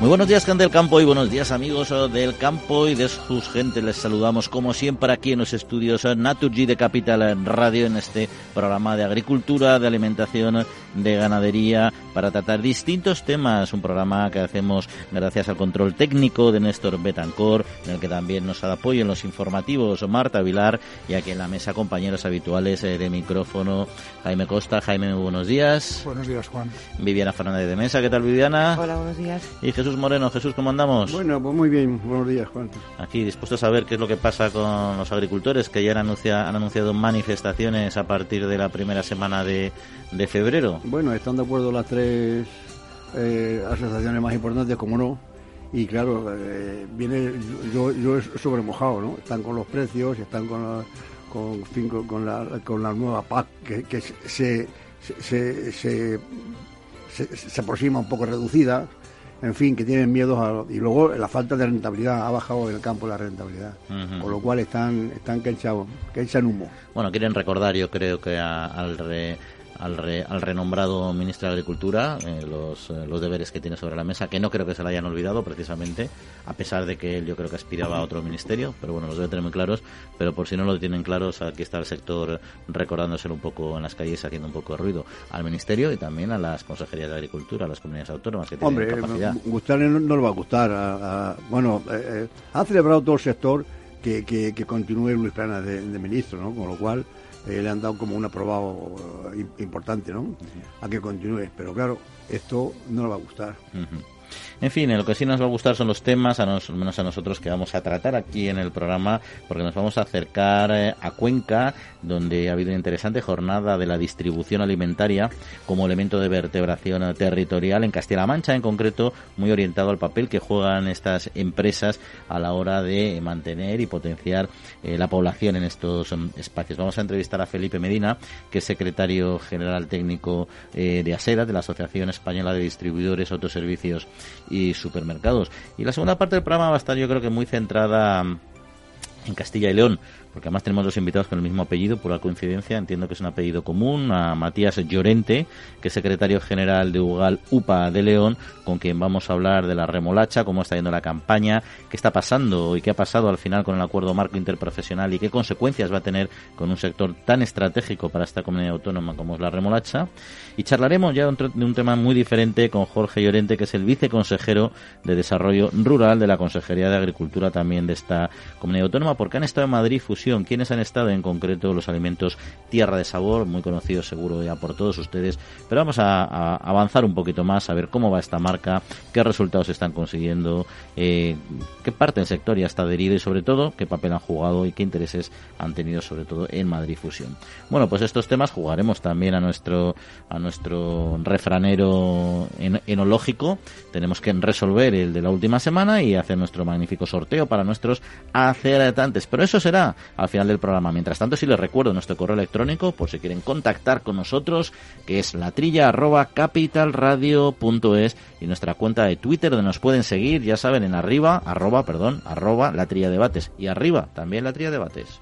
Muy buenos días, gente del campo, y buenos días, amigos del campo y de sus gente. Les saludamos, como siempre, aquí en los estudios Naturgy de Capital Radio, en este programa de agricultura, de alimentación, de ganadería, para tratar distintos temas. Un programa que hacemos gracias al control técnico de Néstor Betancor, en el que también nos da apoyo en los informativos Marta Vilar, y aquí en la mesa compañeros habituales eh, de micrófono, Jaime Costa. Jaime, buenos días. Buenos días, Juan. Viviana Fernández de Mesa, ¿qué tal, Viviana? Hola, buenos días. Y Jesús Moreno. Jesús, ¿cómo andamos? Bueno, pues muy bien. Buenos días, Juan. Aquí, dispuestos a ver qué es lo que pasa con los agricultores que ya han, anuncia, han anunciado manifestaciones a partir de la primera semana de, de febrero. Bueno, están de acuerdo las tres eh, asociaciones más importantes, como no. Y claro, eh, viene yo, yo sobre mojado, ¿no? Están con los precios, están con la, con, con, con la, con la nueva PAC que, que se, se, se, se, se aproxima un poco reducida en fin, que tienen miedo a, y luego la falta de rentabilidad ha bajado en el campo la rentabilidad, uh con lo cual están están que echan, que echan humo. Bueno, quieren recordar, yo creo que a, al re, al, re, al, renombrado ministro de Agricultura eh, los, eh, los, deberes que tiene sobre la mesa, que no creo que se le hayan olvidado precisamente, a pesar de que él yo creo que aspiraba a otro ministerio, pero bueno, los debe tener muy claros, pero por si no lo tienen claros, aquí está el sector recordándose un poco en las calles, haciendo un poco de ruido al ministerio y también a las consejerías de Agricultura, a las comunidades autónomas que tienen Hombre, capacidad. gustarle no, no, le va a gustar. A, a, bueno, eh, ha celebrado todo el sector que, que, que continúe Luis Planas de, de ministro, ¿no? Con lo cual eh, le han dado como un aprobado eh, importante, ¿no? A que continúe. Pero claro, esto no le va a gustar. En fin, lo que sí nos va a gustar son los temas, a nos, menos a nosotros, que vamos a tratar aquí en el programa, porque nos vamos a acercar eh, a Cuenca, donde ha habido una interesante jornada de la distribución alimentaria como elemento de vertebración territorial en Castilla-La Mancha, en concreto, muy orientado al papel que juegan estas empresas a la hora de mantener y potenciar eh, la población en estos um, espacios. Vamos a entrevistar a Felipe Medina, que es secretario general técnico eh, de ASEDA, de la Asociación Española de Distribuidores, Autoservicios y supermercados. Y la segunda parte del programa va a estar yo creo que muy centrada en Castilla y León, porque además tenemos dos invitados con el mismo apellido, por la coincidencia, entiendo que es un apellido común, a Matías Llorente, que es secretario general de UGAL UPA de León, con quien vamos a hablar de la remolacha, cómo está yendo la campaña, qué está pasando y qué ha pasado al final con el acuerdo marco interprofesional y qué consecuencias va a tener con un sector tan estratégico para esta comunidad autónoma como es la remolacha. Y charlaremos ya de un tema muy diferente con Jorge Llorente, que es el viceconsejero de Desarrollo Rural de la Consejería de Agricultura también de esta comunidad autónoma, porque han estado en Madrid ¿Quiénes han estado? En concreto los alimentos Tierra de Sabor, muy conocidos seguro ya por todos ustedes. Pero vamos a, avanzar un poquito más, a ver cómo va esta marca, qué resultados están consiguiendo, eh, qué parte del sector ya está adherido y sobre todo qué papel han jugado y qué intereses han tenido sobre todo en Madrid Fusión. Bueno, pues estos temas jugaremos también a nuestro a nuestro refranero en, enológico. Tenemos que resolver el de la última semana y hacer nuestro magnífico sorteo para nuestros acertantes. Pero eso será al final del programa. Mientras tanto, si les recuerdo nuestro correo electrónico, por si quieren contactar con nosotros, que es latrilla arroba capitalradio.es y nuestra cuenta de Twitter donde nos pueden seguir, ya saben, en arriba, arroba, perdón, arroba la trilla debates y arriba también la trilla debates.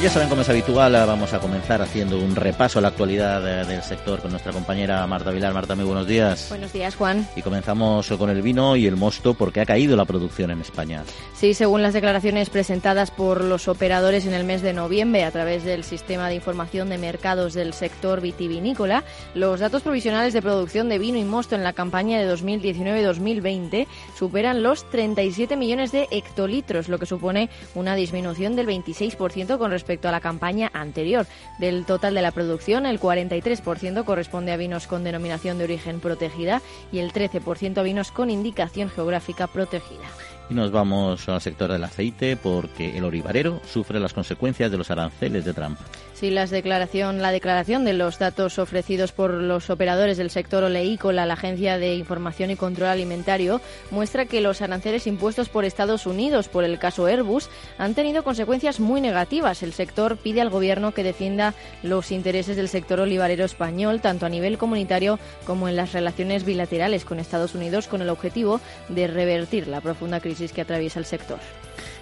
Pues ya saben cómo es habitual, vamos a comenzar haciendo un repaso a la actualidad del sector con nuestra compañera Marta Vilar. Marta, muy buenos días. Buenos días, Juan. Y comenzamos con el vino y el mosto porque ha caído la producción en España. Sí, según las declaraciones presentadas por los operadores en el mes de noviembre a través del Sistema de Información de Mercados del Sector Vitivinícola, los datos provisionales de producción de vino y mosto en la campaña de 2019-2020 superan los 37 millones de hectolitros, lo que supone una disminución del 26% con respecto respecto a la campaña anterior. Del total de la producción, el 43% corresponde a vinos con denominación de origen protegida y el 13% a vinos con indicación geográfica protegida. Y nos vamos al sector del aceite porque el olivarero sufre las consecuencias de los aranceles de Trump. Sí, las la declaración de los datos ofrecidos por los operadores del sector oleícola, la Agencia de Información y Control Alimentario, muestra que los aranceles impuestos por Estados Unidos por el caso Airbus han tenido consecuencias muy negativas. El sector pide al Gobierno que defienda los intereses del sector olivarero español, tanto a nivel comunitario como en las relaciones bilaterales con Estados Unidos, con el objetivo de revertir la profunda crisis que atraviesa el sector.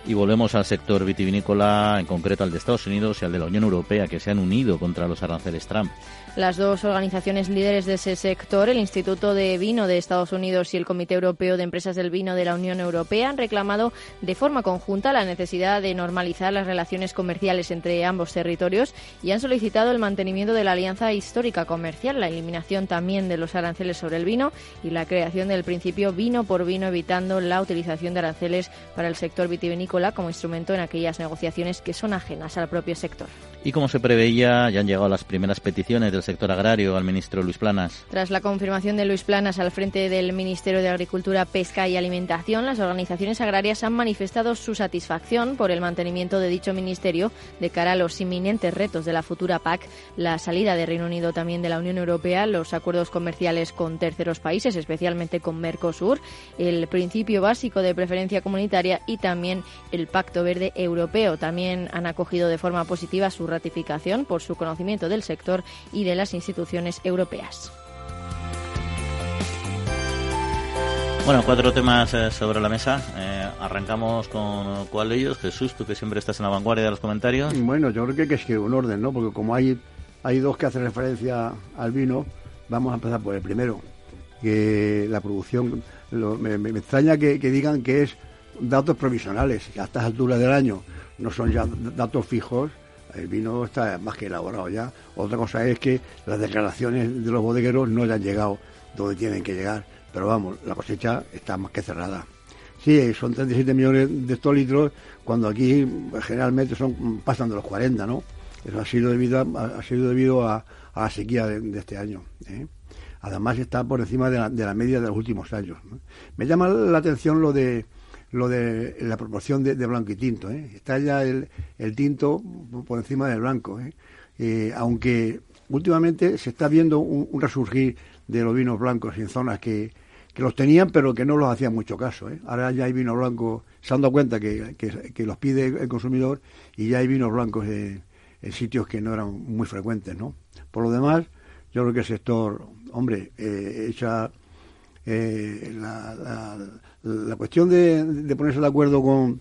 Y volvemos al sector vitivinícola, en concreto al de Estados Unidos y al de la Unión Europea, que se han unido contra los aranceles Trump. Las dos organizaciones líderes de ese sector, el Instituto de Vino de Estados Unidos y el Comité Europeo de Empresas del Vino de la Unión Europea, han reclamado de forma conjunta la necesidad de normalizar las relaciones comerciales entre ambos territorios y han solicitado el mantenimiento de la alianza histórica comercial, la eliminación también de los aranceles sobre el vino y la creación del principio vino por vino, evitando la utilización de aranceles para el sector vitivinícola como instrumento en aquellas negociaciones que son ajenas al propio sector. Y como se preveía, ya han llegado las primeras peticiones del sector agrario al ministro Luis Planas. Tras la confirmación de Luis Planas al frente del Ministerio de Agricultura, Pesca y Alimentación, las organizaciones agrarias han manifestado su satisfacción por el mantenimiento de dicho ministerio de cara a los inminentes retos de la futura PAC, la salida de Reino Unido también de la Unión Europea, los acuerdos comerciales con terceros países, especialmente con Mercosur, el principio básico de preferencia comunitaria y también el Pacto Verde Europeo. También han acogido de forma positiva su ratificación por su conocimiento del sector y de las instituciones europeas. Bueno, cuatro temas eh, sobre la mesa. Eh, arrancamos con cuál de ellos. Jesús, tú que siempre estás en la vanguardia de los comentarios. Bueno, yo creo que hay que escribir un orden, ¿no? Porque como hay, hay dos que hacen referencia al vino, vamos a empezar por el primero. Que la producción, me, extraña que, que, digan que es datos provisionales, que a estas alturas del año no son ya datos fijos el vino está más que elaborado ya. Otra cosa es que las declaraciones de los bodegueros no hayan llegado donde tienen que llegar. Pero vamos, la cosecha está más que cerrada. Sí, son 37 millones de hectolitros, cuando aquí generalmente son pasan de los 40, ¿no? Eso ha sido debido a, debido a, la sequía de, este año. ¿eh? Además está por encima de la, media de los últimos años. Me llama la atención lo de lo de la proporción de, blanco y tinto. ¿eh? Está ya el, tinto por encima del blanco. ¿eh? Eh, aunque últimamente se está viendo un, resurgir de los vinos blancos en zonas que, que, los tenían pero que no los hacían mucho caso. Ahora ya hay vino blanco, se han dado cuenta que, que, los pide el consumidor y ya hay vinos blancos en, sitios que no eran muy frecuentes. ¿no? Por lo demás, yo creo que el sector, hombre, echa la cuestión de, ponerse de acuerdo con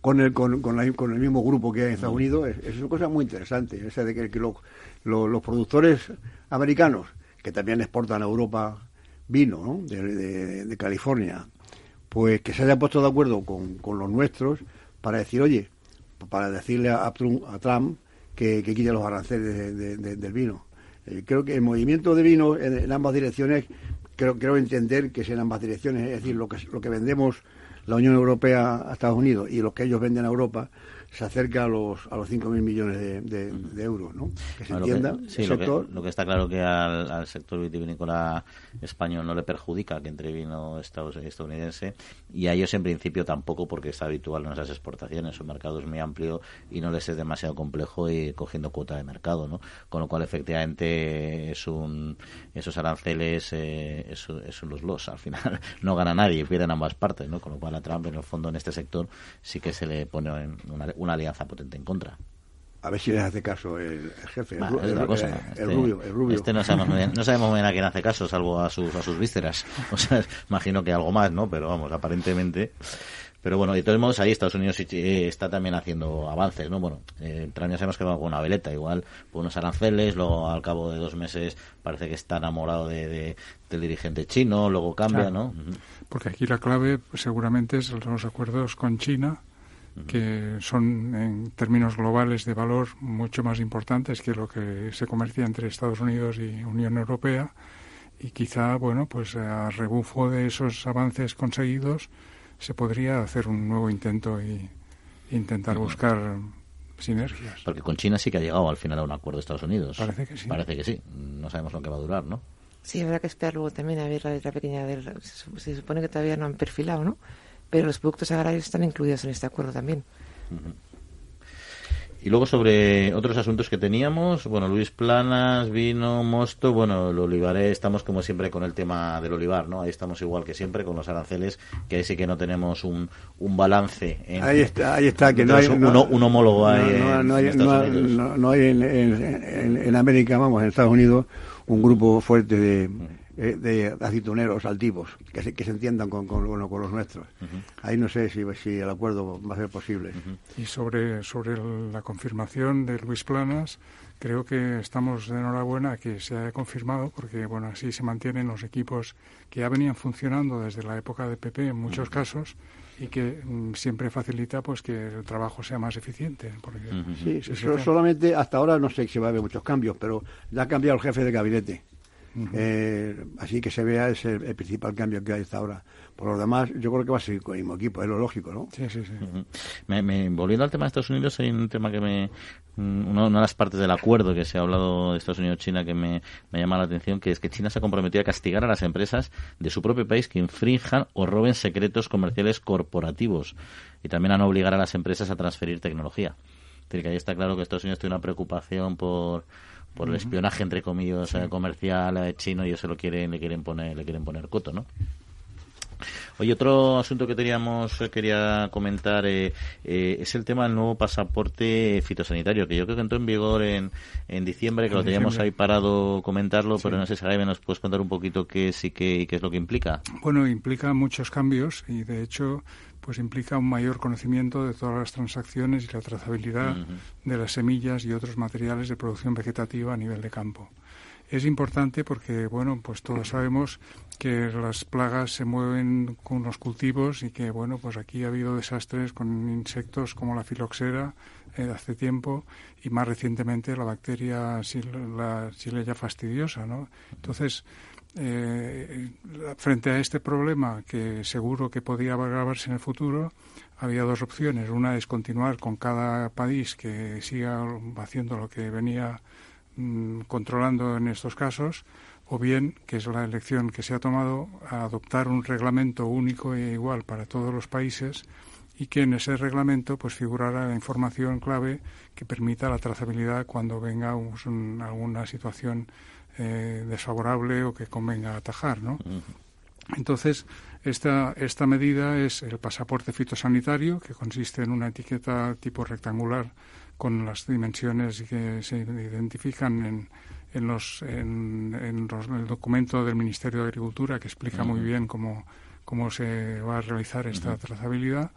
con el, con, con, el mismo grupo que hay en Estados Unidos es, una cosa muy interesante. Esa de que, los productores americanos, que también exportan a Europa vino de, California, pues que se hayan puesto de acuerdo con, los nuestros para decir, oye, para decirle a, Trump, que, que, quite los aranceles del vino. Eh, creo que el movimiento de vino en ambas direcciones creo, entender que es en ambas direcciones, es decir, lo que, lo que vendemos la Unión Europea a Estados Unidos y lo que ellos venden a Europa, se acerca a los a los 5.000 millones de, euros, ¿no? Que se entienda. sí, lo que, está claro que al, sector vitivinícola español no le perjudica que entre vino estadounidense y a ellos en principio tampoco porque está habitual en esas exportaciones. Su mercado es muy amplio y no les es demasiado complejo ir cogiendo cuota de mercado, ¿no? Con lo cual efectivamente es un esos aranceles eh, es, es los los al final no gana nadie, pierden ambas partes, ¿no? Con lo cual a Trump en el fondo en este sector sí que se le pone una una alianza potente en contra. A ver si les hace caso el, jefe, el, este, rubio, el, rubio, Este no sabemos, muy bien, no sabemos bien a quién hace caso, salvo a sus, a sus vísceras. O sea, imagino que algo más, ¿no? Pero vamos, aparentemente. Pero bueno, de todos modos, ahí Estados Unidos eh, está también haciendo avances, ¿no? Bueno, eh, ya sabemos que va con una veleta, igual por unos aranceles, luego al cabo de dos meses parece que está enamorado de, del dirigente chino, luego cambia, ¿no? Porque aquí la clave pues, seguramente es los acuerdos con China, que son en términos globales de valor mucho más importantes que lo que se comercia entre Estados Unidos y Unión Europea y quizá bueno pues a rebufo de esos avances conseguidos se podría hacer un nuevo intento y intentar buscar sinergias. Porque con China sí que ha llegado al final a un acuerdo de Estados Unidos. Parece que sí. Parece que sí. No sabemos lo que va a durar, ¿no? Sí, habrá que esperar luego también a ver la letra pequeña. Del, se, supone que todavía no han perfilado, ¿no? Pero los productos agrarios están incluidos en este acuerdo también. Y luego sobre otros asuntos que teníamos, bueno, Luis Planas, vino, mosto, bueno, el olivaré, estamos como siempre con el tema del olivar, ¿no? Ahí estamos igual que siempre con los aranceles, que ahí sí que no tenemos un, un balance. ahí está, ahí está, que no hay un, un homólogo ahí no, hay, no, hay en, en, en, América, vamos, en Estados Unidos, un grupo fuerte de. Eh, de aceituneros altivos, que se, que se entiendan con, con, con los nuestros. Ahí no sé si, si el acuerdo va a ser posible. Y sobre, sobre la confirmación de Luis Planas, creo que estamos de enhorabuena que se haya confirmado, porque bueno, así se mantienen los equipos que ya venían funcionando desde la época de PP en muchos casos y que mm, siempre facilita pues que el trabajo sea más eficiente. sí, solamente hasta ahora no sé si va a haber muchos cambios, pero ya ha cambiado el jefe de gabinete eh, así que se vea ese el principal cambio que hay hasta ahora. Por lo demás, yo creo que va a seguir con el mismo equipo, es lo lógico, ¿no? Sí, sí, sí. me, volviendo al tema de Estados Unidos, hay un tema que me. Una, de las partes del acuerdo que se ha hablado de Estados Unidos-China que me, me llama la atención, que es que China se ha comprometido a castigar a las empresas de su propio país que infrinjan o roben secretos comerciales corporativos y también a no obligar a las empresas a transferir tecnología. Es decir, que ahí está claro que Estados Unidos tiene una preocupación por por el espionaje entre comillas comercial eh, chino y eso lo quieren le quieren poner le quieren poner coto no Oye, otro asunto que teníamos, eh, quería comentar, eh, es el tema del nuevo pasaporte fitosanitario, que yo creo que entró en vigor en, en diciembre, que lo teníamos ahí parado comentarlo, pero no sé si Jaime nos puedes contar un poquito qué qué, y qué es lo que implica. Bueno, implica muchos cambios y de hecho pues implica un mayor conocimiento de todas las transacciones y la trazabilidad de las semillas y otros materiales de producción vegetativa a nivel de campo. Es importante porque, bueno, pues todos sabemos que las plagas se mueven con los cultivos y que, bueno, pues aquí ha habido desastres con insectos como la filoxera eh, hace tiempo y más recientemente la bacteria la ya fastidiosa, ¿no? Entonces, eh, frente a este problema, que seguro que podía agravarse en el futuro, había dos opciones. Una es continuar con cada país que siga haciendo lo que venía mm, controlando en estos casos, o bien, que es la elección que se ha tomado, adoptar un reglamento único e igual para todos los países y que en ese reglamento pues figurara la información clave que permita la trazabilidad cuando venga alguna situación eh, desfavorable o que convenga atajar, ¿no? Entonces, esta, esta medida es el pasaporte fitosanitario, que consiste en una etiqueta tipo rectangular con las dimensiones que se identifican en, en, los, en, el documento del Ministerio de Agricultura, que explica muy bien cómo, cómo se va a realizar esta trazabilidad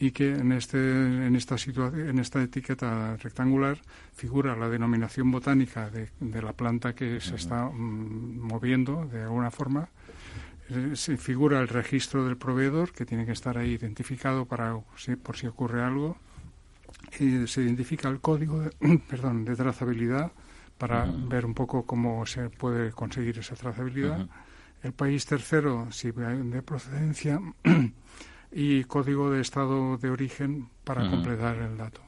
y que en, este, en, esta, en esta etiqueta rectangular figura la denominación botánica de, de la planta que se está mm, moviendo de alguna forma. Eh, se figura el registro del proveedor, que tiene que estar ahí identificado para por si ocurre algo. Y se identifica el código de, perdón, de trazabilidad para ver un poco cómo se puede conseguir esa trazabilidad. El país tercero, si de procedencia, y código de estado de origen para completar el dato.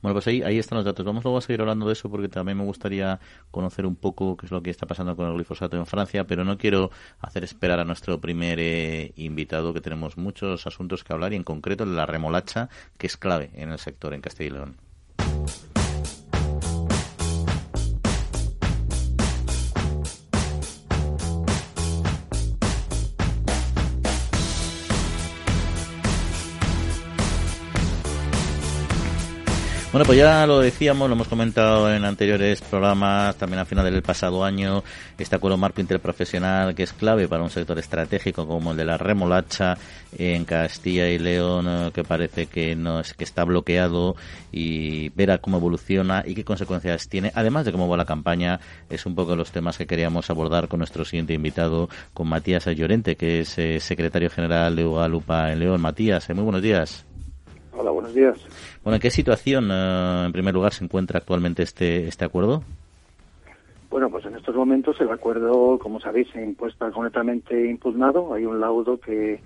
Bueno, pues ahí, ahí están los datos. Vamos luego a seguir hablando de eso porque también me gustaría conocer un poco qué es lo que está pasando con el glifosato en Francia, pero no quiero hacer esperar a nuestro primer eh, invitado, que tenemos muchos asuntos que hablar y en concreto de la remolacha, que es clave en el sector en Castilla y León. Bueno, pues ya lo decíamos, lo hemos comentado en anteriores programas, también al final del pasado año, este acuerdo marco interprofesional que es clave para un sector estratégico como el de la remolacha en Castilla y León, eh, que parece que no es que está bloqueado y ver cómo evoluciona y qué consecuencias tiene, además de cómo va la campaña, es un poco los temas que queríamos abordar con nuestro siguiente invitado, con Matías Llorente, que es eh, secretario general de Ugalupa en León. Matías, eh, muy buenos días. Hola, buenos días. Bueno, ¿en qué situación, eh, en primer lugar, se encuentra actualmente este, este acuerdo? Bueno, pues en estos momentos el acuerdo, como sabéis, se impuesta completamente impugnado. Hay un laudo que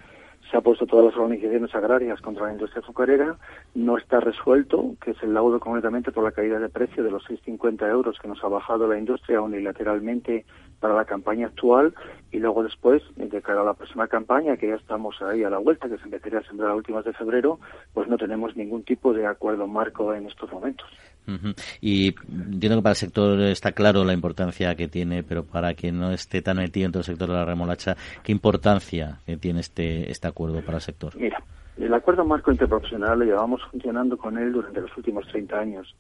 se ha puesto todas las organizaciones agrarias contra la industria azucarera. No está resuelto, que es el laudo completamente por la caída de precio de los 6,50 euros que nos ha bajado la industria unilateralmente para la campaña actual y luego después, de cara a la próxima campaña, que ya estamos ahí a la vuelta, que se empezaría a sembrar a últimas de febrero, pues no tenemos ningún tipo de acuerdo marco en estos momentos. Y entiendo que para el sector está claro la importancia que tiene, pero para quien no esté tan metido en todo el sector de la remolacha, ¿qué importancia tiene este, este acuerdo para el sector? Mira, el acuerdo marco interprofesional lo llevamos funcionando con él durante los últimos 30 años.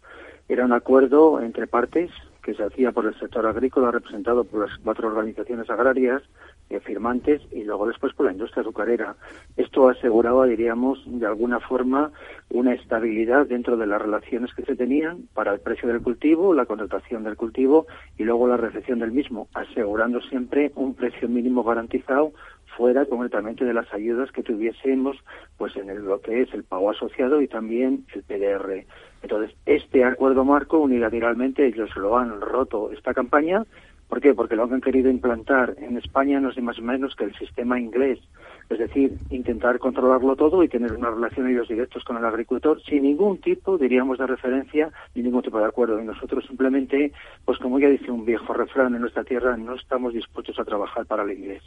Era un acuerdo entre partes que se hacía por el sector agrícola representado por las cuatro organizaciones agrarias eh, firmantes y luego después por la industria azucarera. Esto aseguraba, diríamos, de alguna forma una estabilidad dentro de las relaciones que se tenían para el precio del cultivo, la contratación del cultivo y luego la recepción del mismo, asegurando siempre un precio mínimo garantizado fuera concretamente de las ayudas que tuviésemos pues en el, lo que es el pago asociado y también el PDR. Entonces, este acuerdo marco unilateralmente ellos lo han roto esta campaña. ¿Por qué? Porque lo han querido implantar en España no es más o menos que el sistema inglés. Es decir, intentar controlarlo todo y tener una relación ellos directos con el agricultor sin ningún tipo, diríamos, de referencia ni ningún tipo de acuerdo. Y nosotros simplemente, pues como ya dice un viejo refrán en nuestra tierra, no estamos dispuestos a trabajar para el inglés.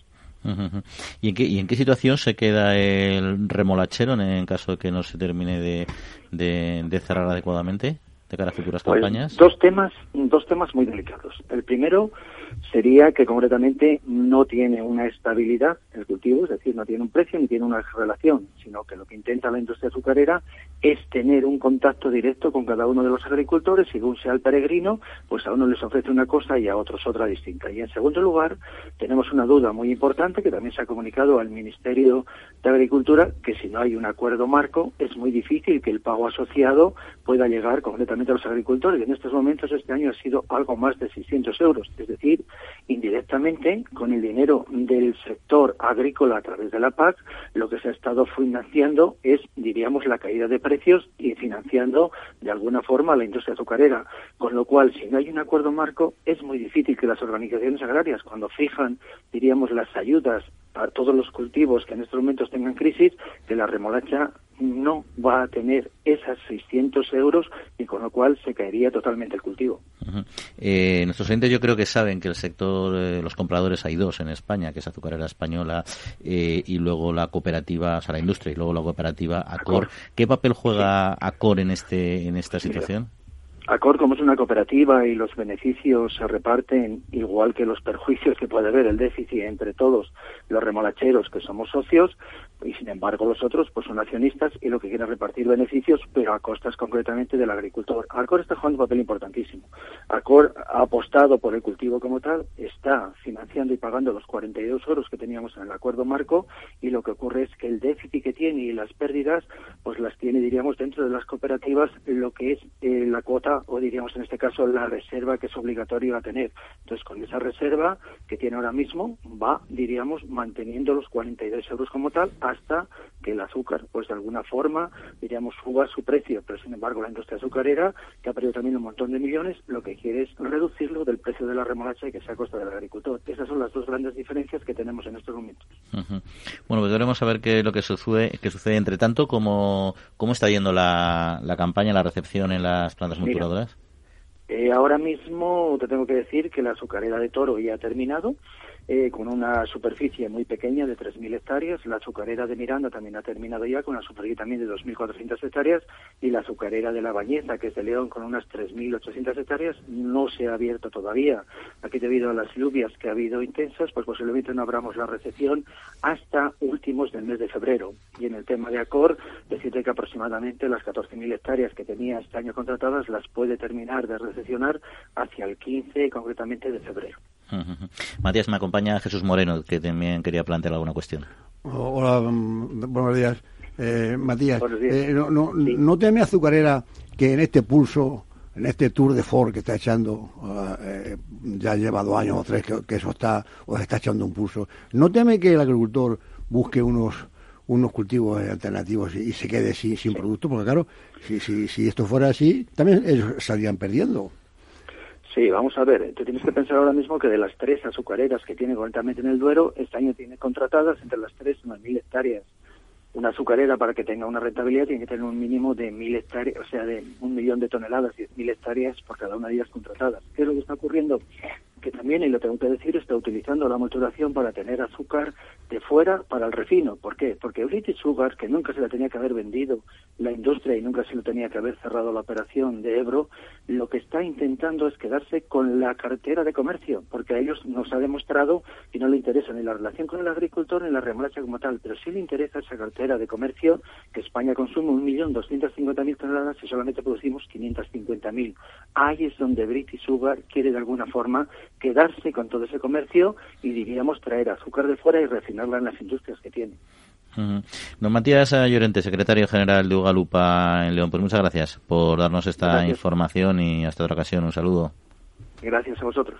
¿Y, en qué, ¿Y en qué situación se queda el remolachero en, caso de que no se termine de, de, cerrar adecuadamente de cara a futuras pues, campañas? Dos temas, dos temas muy delicados. El primero sería que concretamente no tiene una estabilidad el cultivo, es decir, no tiene un precio ni tiene una relación, sino que lo que intenta la industria azucarera es tener un contacto directo con cada uno de los agricultores, según sea el peregrino, pues a uno les ofrece una cosa y a otros otra distinta. Y en segundo lugar, tenemos una duda muy importante que también se ha comunicado al Ministerio de Agricultura, que si no hay un acuerdo marco, es muy difícil que el pago asociado pueda llegar concretamente a los agricultores. En estos momentos, este año ha sido algo más de 600 euros, es decir, indirectamente con el dinero del sector agrícola a través de la PAC, lo que se ha estado financiando es, diríamos, la caída de precios y financiando de alguna forma la industria azucarera. Con lo cual, si no hay un acuerdo marco, es muy difícil que las organizaciones agrarias, cuando fijan, diríamos, las ayudas a todos los cultivos que en estos momentos tengan crisis, que la remolacha no va a tener esas 600 euros y con lo cual se caería totalmente el cultivo. eh, nuestros oyentes yo creo que saben que el sector, eh, los compradores hay dos en España, que es Azucarera Española eh, y luego la cooperativa, o sea, la industria y luego la cooperativa Acor. ¿Qué papel juega Acor en, este, en esta situación? Acor, como es una cooperativa y los beneficios se reparten igual que los perjuicios que puede haber el déficit entre todos los remolacheros que somos socios, y sin embargo los otros pues son accionistas y lo que quieren repartir beneficios, pero a costas concretamente del agricultor. Acor está jugando un papel importantísimo. Acor ha apostado por el cultivo como tal, está financiando y pagando los 42 euros que teníamos en el acuerdo marco y lo que ocurre es que el déficit que tiene y las pérdidas pues las tiene diríamos dentro de las cooperativas lo que es eh, la cuota o diríamos en este caso la reserva que es obligatorio a tener. Entonces, con esa reserva que tiene ahora mismo, va, diríamos, manteniendo los 42 euros como tal hasta que el azúcar, pues de alguna forma, diríamos, suba su precio. Pero, sin embargo, la industria azucarera, que ha perdido también un montón de millones, lo que quiere es reducirlo del precio de la remolacha y que sea a costa del agricultor. Esas son las dos grandes diferencias que tenemos en estos momentos. Bueno, pues veremos a ver qué lo que sucede, que sucede entre tanto, cómo, cómo está yendo la, la campaña, la recepción en las plantas eh, ahora mismo te tengo que decir que la azucarera de Toro ya ha terminado eh, con una superficie muy pequeña de 3.000 hectáreas. La azucarera de Miranda también ha terminado ya con una superficie también de 2.400 hectáreas y la azucarera de La Bañeza, que es de León, con unas 3.800 hectáreas, no se ha abierto todavía. Aquí debido a las lluvias que ha habido intensas, pues posiblemente no abramos la recepción hasta últimos del mes de febrero. Y en el tema de Acor, decirte que aproximadamente las 14.000 hectáreas que tenía este año contratadas las puede terminar de recepcionar hacia el 15, concretamente de febrero. Matías, me acompaña Jesús Moreno, que también quería plantear alguna cuestión. Hola, mm, buenos días. Eh, Matías, eh, no, no, teme azucarera que en este pulso, en este tour de Ford que está echando, eh, ya lleva dos años o tres que, eso está, o está echando un pulso, ¿no teme que el agricultor busque unos unos cultivos alternativos y, se quede sin, sin producto? Porque claro, si, si, si esto fuera así, también ellos estarían perdiendo. Sí, vamos a ver, te tienes que pensar ahora mismo que de las tres azucareras que tiene concretamente en el Duero, este año tiene contratadas entre las tres unas mil hectáreas. Una azucarera para que tenga una rentabilidad tiene que tener un mínimo de mil hectáreas, o sea, de un millón de toneladas, diez mil hectáreas por cada una de ellas contratadas. ¿Qué es lo que está ocurriendo? Que también, y lo tengo que decir, está utilizando la maturación para tener azúcar de fuera para el refino. ¿Por qué? Porque British Sugar, que nunca se la tenía que haber vendido la industria y nunca se lo tenía que haber cerrado la operación de Ebro, lo que está intentando es quedarse con la cartera de comercio, porque a ellos nos ha demostrado que no le interesa ni la relación con el agricultor ni la remolacha como tal, pero sí le interesa esa cartera de comercio que España consume 1.250.000 toneladas y solamente producimos 550.000. Ahí es donde British Sugar quiere de alguna forma quedarse con todo ese comercio y diríamos traer azúcar de fuera y refinarla en las industrias que tiene. Don Matías Llorente, secretario general de Ugalupa en León, pues muchas gracias por darnos esta información y hasta otra ocasión. Un saludo. Gracias a vosotros.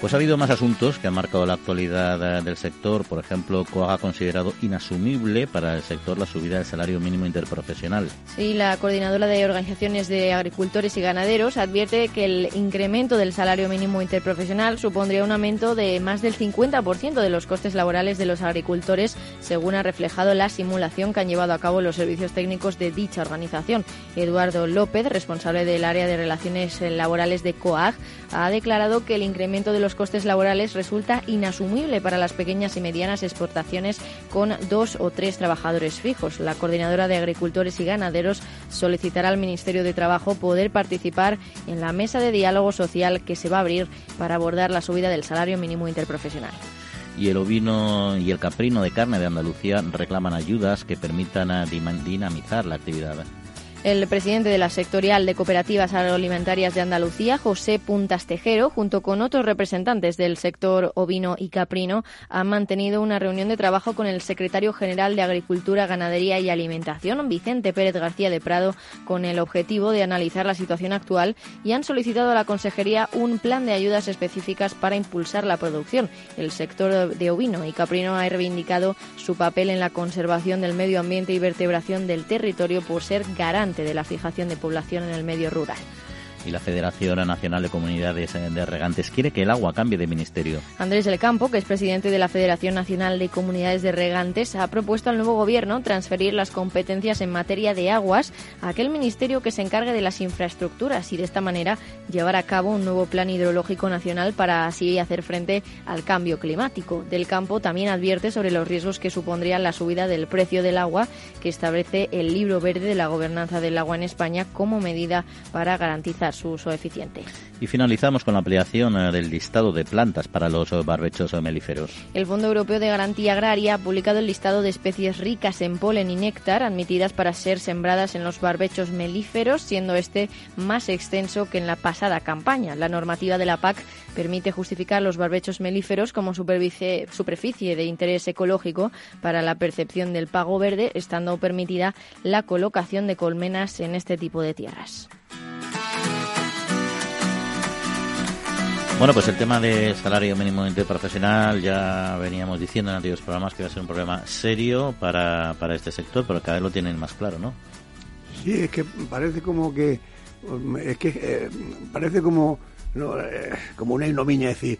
Pues ha habido más asuntos que han marcado la actualidad eh, del sector. Por ejemplo, COAG ha considerado inasumible para el sector la subida del salario mínimo interprofesional. Sí, la coordinadora de organizaciones de agricultores y ganaderos advierte que el incremento del salario mínimo interprofesional supondría un aumento de más del 50% de los costes laborales de los agricultores, según ha reflejado la simulación que han llevado a cabo los servicios técnicos de dicha organización. Eduardo López, responsable del área de relaciones laborales de COAG, ha declarado que el incremento de los costes laborales resulta inasumible para las pequeñas y medianas exportaciones con dos o tres trabajadores fijos. La coordinadora de agricultores y ganaderos solicitará al Ministerio de Trabajo poder participar en la mesa de diálogo social que se va a abrir para abordar la subida del salario mínimo interprofesional y el ovino y el caprino de carne de Andalucía reclaman ayudas que permitan dinamizar la actividad. El presidente de la sectorial de cooperativas agroalimentarias de Andalucía, José Puntas Tejero, junto con otros representantes del sector ovino y caprino, han mantenido una reunión de trabajo con el secretario general de Agricultura, Ganadería y Alimentación, Vicente Pérez García de Prado, con el objetivo de analizar la situación actual y han solicitado a la Consejería un plan de ayudas específicas para impulsar la producción. El sector de ovino y caprino ha reivindicado su papel en la conservación del medio ambiente y vertebración del territorio por ser garante de la fijación de población en el medio rural y la Federación Nacional de Comunidades de Regantes quiere que el agua cambie de ministerio. Andrés del Campo, que es presidente de la Federación Nacional de Comunidades de Regantes, ha propuesto al nuevo gobierno transferir las competencias en materia de aguas a aquel ministerio que se encargue de las infraestructuras y de esta manera llevar a cabo un nuevo plan hidrológico nacional para así hacer frente al cambio climático. Del Campo también advierte sobre los riesgos que supondría la subida del precio del agua que establece el libro verde de la gobernanza del agua en España como medida para garantizar su uso eficiente. Y finalizamos con la ampliación eh, del listado de plantas para los eh, barbechos melíferos. El Fondo Europeo de Garantía Agraria ha publicado el listado de especies ricas en polen y néctar admitidas para ser sembradas en los barbechos melíferos, siendo este más extenso que en la pasada campaña. La normativa de la PAC permite justificar los barbechos melíferos como superficie de interés ecológico para la percepción del pago verde, estando permitida la colocación de colmenas en este tipo de tierras. Bueno, pues el tema de salario mínimo interprofesional ya veníamos diciendo en antiguos programas que va a ser un problema serio para, para este sector, pero cada vez lo tienen más claro, ¿no? Sí, es que parece como que es que eh, parece como eh, como una ignominia decir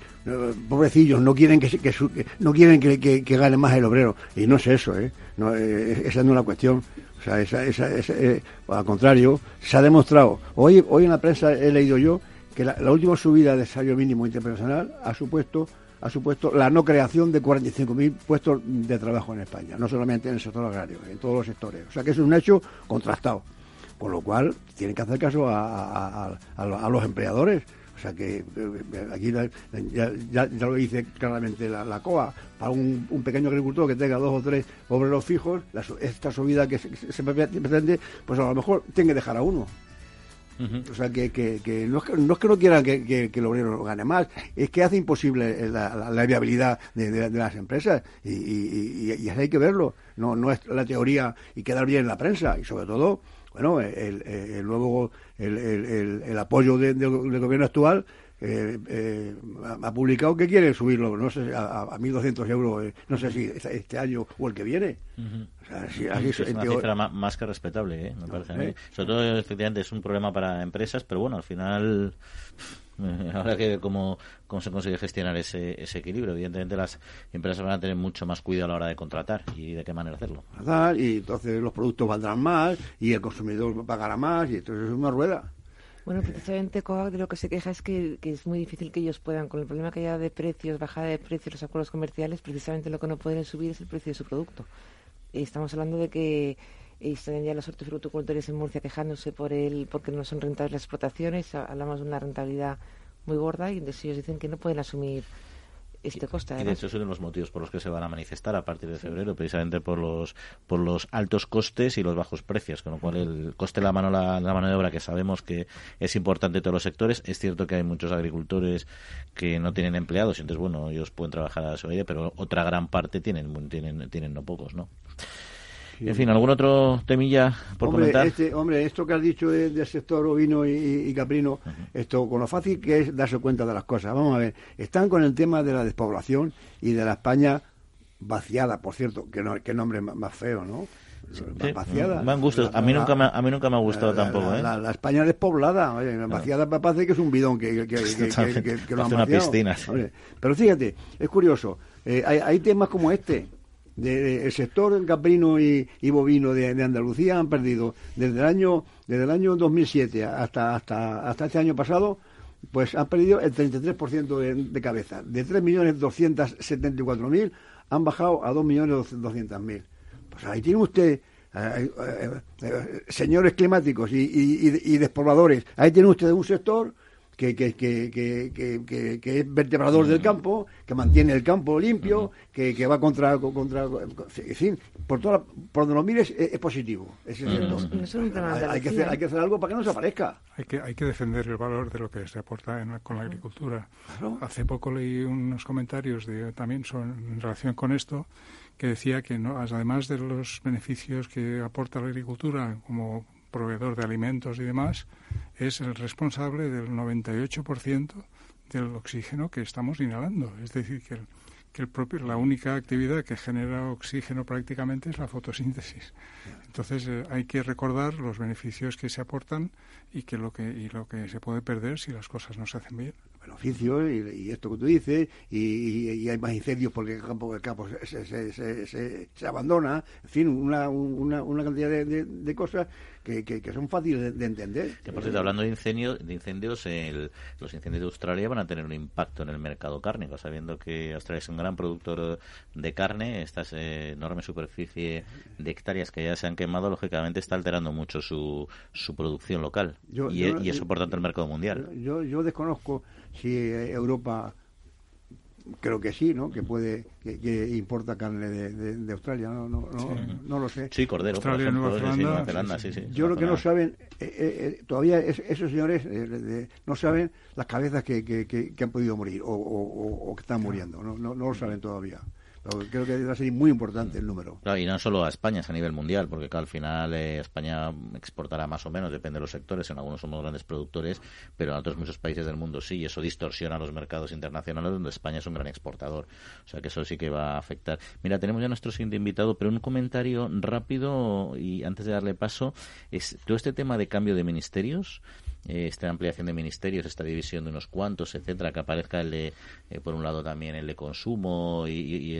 pobrecillos no quieren que, no quieren que, gane más el obrero y no es eso ¿eh? No, eh, esa no es la cuestión o sea esa, esa, al contrario se ha demostrado hoy hoy en la prensa he leído yo que la, última subida del salario mínimo internacional ha supuesto ha supuesto la no creación de 45.000 puestos de trabajo en España, no solamente en el sector agrario, en todos los sectores. O sea que es un hecho contrastado. Con lo cual, tienen que hacer caso a, los empleadores. O sea que eh, aquí ya, lo dice claramente la, COA, para un, pequeño agricultor que tenga dos o tres obreros fijos, esta subida que se, se pretende, pues a lo mejor tiene que dejar a uno. O sea, que, que, que, no, es que no es que no quieran que, que, el obrero gane más, es que hace imposible la, la, viabilidad de, de, las empresas y, y, y, hay que verlo. No, no es la teoría y quedar bien en la prensa y sobre todo, bueno, el, el, luego el, el, apoyo del gobierno actual eh, eh, ha publicado que quiere subirlo, no sé, a, a 1.200 euros, eh, no sé si este año o el que viene. Es una cifra más, que respetable, me parece a mí. Sobre todo, efectivamente, es un problema para empresas, pero bueno, al final habrá que ver cómo, cómo se consigue gestionar ese, ese equilibrio. Evidentemente, las empresas van a tener mucho más cuidado a la hora de contratar y de qué manera hacerlo. Y entonces los productos valdrán más y el consumidor pagará más y entonces es una rueda. Bueno, precisamente COAC de lo que se queja es que, es muy difícil que ellos puedan, con el problema que haya de precios, bajada de precios, los acuerdos comerciales, precisamente lo que no pueden subir es el precio de su producto. Estamos hablando de que están ya los hortifruticultores en Murcia quejándose por el, porque no son rentables las explotaciones, hablamos de una rentabilidad muy gorda y entonces ellos dicen que no pueden asumir este coste. Y de hecho, es uno de los motivos por los que se van a manifestar a partir de febrero, precisamente por los por los altos costes y los bajos precios, con lo cual el coste de la mano, la, mano de obra, que sabemos que es importante en todos los sectores, es cierto que hay muchos agricultores que no tienen empleados, y entonces, bueno, ellos pueden trabajar a su aire, pero otra gran parte tienen, tienen, tienen no pocos, ¿no? En fin, ¿algún otro temilla por comentar? Este, hombre, esto que has dicho del sector ovino y, caprino, esto con lo fácil que es darse cuenta de las cosas. Vamos a ver, están con el tema de la despoblación y de la España vaciada, por cierto, que, no, qué nombre más feo, ¿no? vaciada. Me han gustado. A mí, nunca me, a mí nunca me ha gustado tampoco. ¿eh? La, España despoblada. Oye, vaciada me parece que es un bidón que, que, que, que, lo han una piscina. Pero fíjate, es curioso. Eh, hay, hay temas como este el sector caprino y, bovino de, Andalucía han perdido desde el año desde el año 2007 hasta hasta hasta este año pasado pues han perdido el 33% de, de cabeza. De 3.274.000 han bajado a 2.200.000 pues ahí tiene usted eh, eh, eh, señores climáticos y, y, y despobladores ahí tiene usted un sector que, que, que, que, es vertebrador del campo, que mantiene el campo limpio, que, que va contra, contra, en fin, por, toda, por donde lo mires es, positivo. Es hay, que hacer, hay que hacer algo para que no se aparezca. Hay que, hay que defender el valor de lo que se aporta con la agricultura. Hace poco leí unos comentarios de, también son, en relación con esto que decía que no, además de los beneficios que aporta la agricultura como proveedor de alimentos y demás, es el responsable del 98% del oxígeno que estamos inhalando. Es decir, que, que el propio, la única actividad que genera oxígeno prácticamente es la fotosíntesis. Entonces eh, hay que recordar los beneficios que se aportan y que lo que y lo que se puede perder si las cosas no se hacen bien beneficios y, y, esto que tú dices, y, hay más incendios porque el campo, el campo se, se, se, se abandona, en fin, una, una, una cantidad de, de, cosas que, que, son fáciles de, entender. Que por cierto, hablando de, incendio, de incendios, el, los incendios de Australia van a tener un impacto en el mercado cárnico, sabiendo que Australia es un gran productor de carne, esta enorme superficie de hectáreas que ya se han quemado, lógicamente está alterando mucho su, su producción local y, y, eso por tanto el mercado mundial. Yo, yo desconozco si Europa creo que sí, ¿no? Que puede, que, importa carne de, Australia, no, no, no, lo sé. Sí, cordero, ejemplo, Nueva Zelanda, sí, sí. Yo lo que no saben, eh, eh, eh, todavía esos señores no saben las cabezas que, que, que, han podido morir o, o, o que están muriendo, no, no, no lo saben todavía creo que va a ser muy importante el número. y no solo a España, es a nivel mundial, porque al final eh, España exportará más o menos, depende de los sectores, en algunos somos grandes productores, pero en otros muchos países del mundo sí, y eso distorsiona los mercados internacionales donde España es un gran exportador. O sea que eso sí que va a afectar. Mira, tenemos ya nuestro siguiente invitado, pero un comentario rápido y antes de darle paso, es todo este tema de cambio de ministerios esta ampliación de ministerios, esta división de unos cuantos, etcétera, que aparezca el de, eh, por un lado también el de consumo y,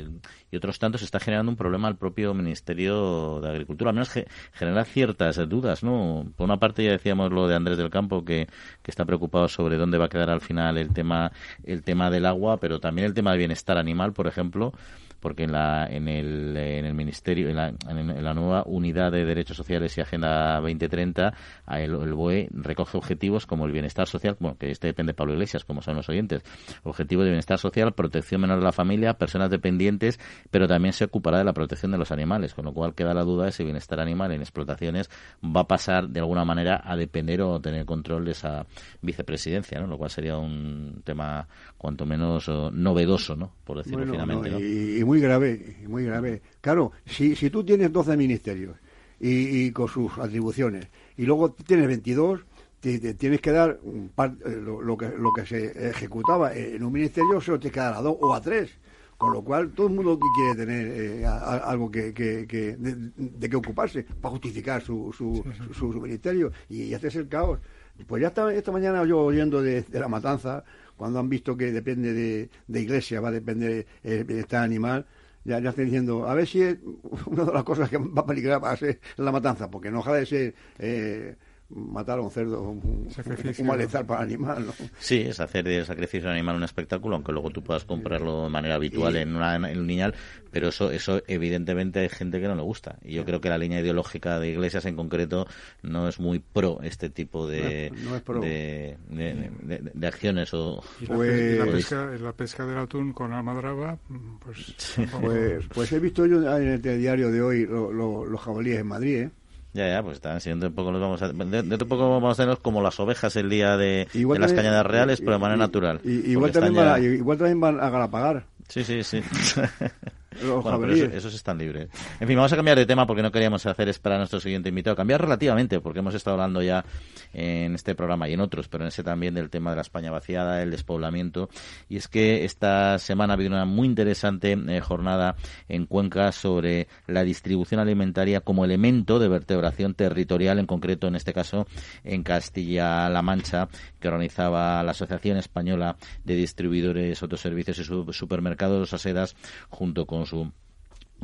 y, otros tantos, está generando un problema al propio Ministerio de Agricultura. Al menos genera ciertas dudas, ¿no? Por una parte ya decíamos lo de Andrés del Campo, que, que está preocupado sobre dónde va a quedar al final el tema, el tema del agua, pero también el tema del bienestar animal, por ejemplo porque en la, en el, en el Ministerio, en la, en la nueva Unidad de Derechos Sociales y Agenda 2030, el, el BOE recoge objetivos como el bienestar social, bueno, que este depende de Pablo Iglesias, como son los oyentes, objetivo de bienestar social, protección menor de la familia, personas dependientes, pero también se ocupará de la protección de los animales, con lo cual queda la duda de si bienestar animal en explotaciones va a pasar de alguna manera a depender o tener control de esa vicepresidencia, ¿no? lo cual sería un tema cuanto menos novedoso, ¿no? por decirlo finalmente. y, muy grave, muy grave. Claro, si, si tú tienes 12 ministerios y, con sus atribuciones y luego tienes 22, tienes que dar un eh, lo, que, lo que se ejecutaba en un ministerio, solo tienes que dar a dos o a tres. Con lo cual, todo el mundo quiere tener eh, algo que, que, de, de, que ocuparse para justificar su, su, su, ministerio. Y, este es el caos. Pues ya estaba esta mañana yo oyendo de, la matanza, cuando han visto que depende de, de iglesia, va a depender el bienestar animal, ya, ya están diciendo, a ver si es una de las cosas que va a peligrar va a ser la matanza, porque no deja de ser... Eh, matar a un cerdo, un, un malestar para el animal. ¿no? Sí, es hacer del sacrificio de animal un espectáculo, aunque luego tú puedas comprarlo de manera habitual en, una, en un niñal, pero eso, eso evidentemente hay gente que no le gusta. Y yo creo que la línea ideológica de iglesias en concreto no es muy pro este tipo de, de, de, acciones. O, ¿Y la, pues, la, pesca, la pesca del atún con almadraba, pues, pues, pues, he visto yo en el diario de hoy los jabalíes en Madrid, ¿eh? Ya, ya, pues están siendo un poco los vamos a de, de poco vamos a tener como las ovejas el día de, las cañadas reales, pero de manera natural. igual, también van a, igual también van a pagar. Sí, sí, sí. bueno, pero esos, están libres. En fin, vamos a cambiar de tema porque no queríamos hacer esperar a nuestro siguiente invitado. Cambiar relativamente, porque hemos estado hablando ya en este programa y en otros, pero en ese también del tema de la España vaciada, el despoblamiento. Y es que esta semana ha habido una muy interesante eh, jornada en Cuenca sobre la distribución alimentaria como elemento de vertebración territorial, en concreto, en este caso, en Castilla-La Mancha, que organizaba la Asociación Española de Distribuidores, Autoservicios y Supermercados Asedas, junto con su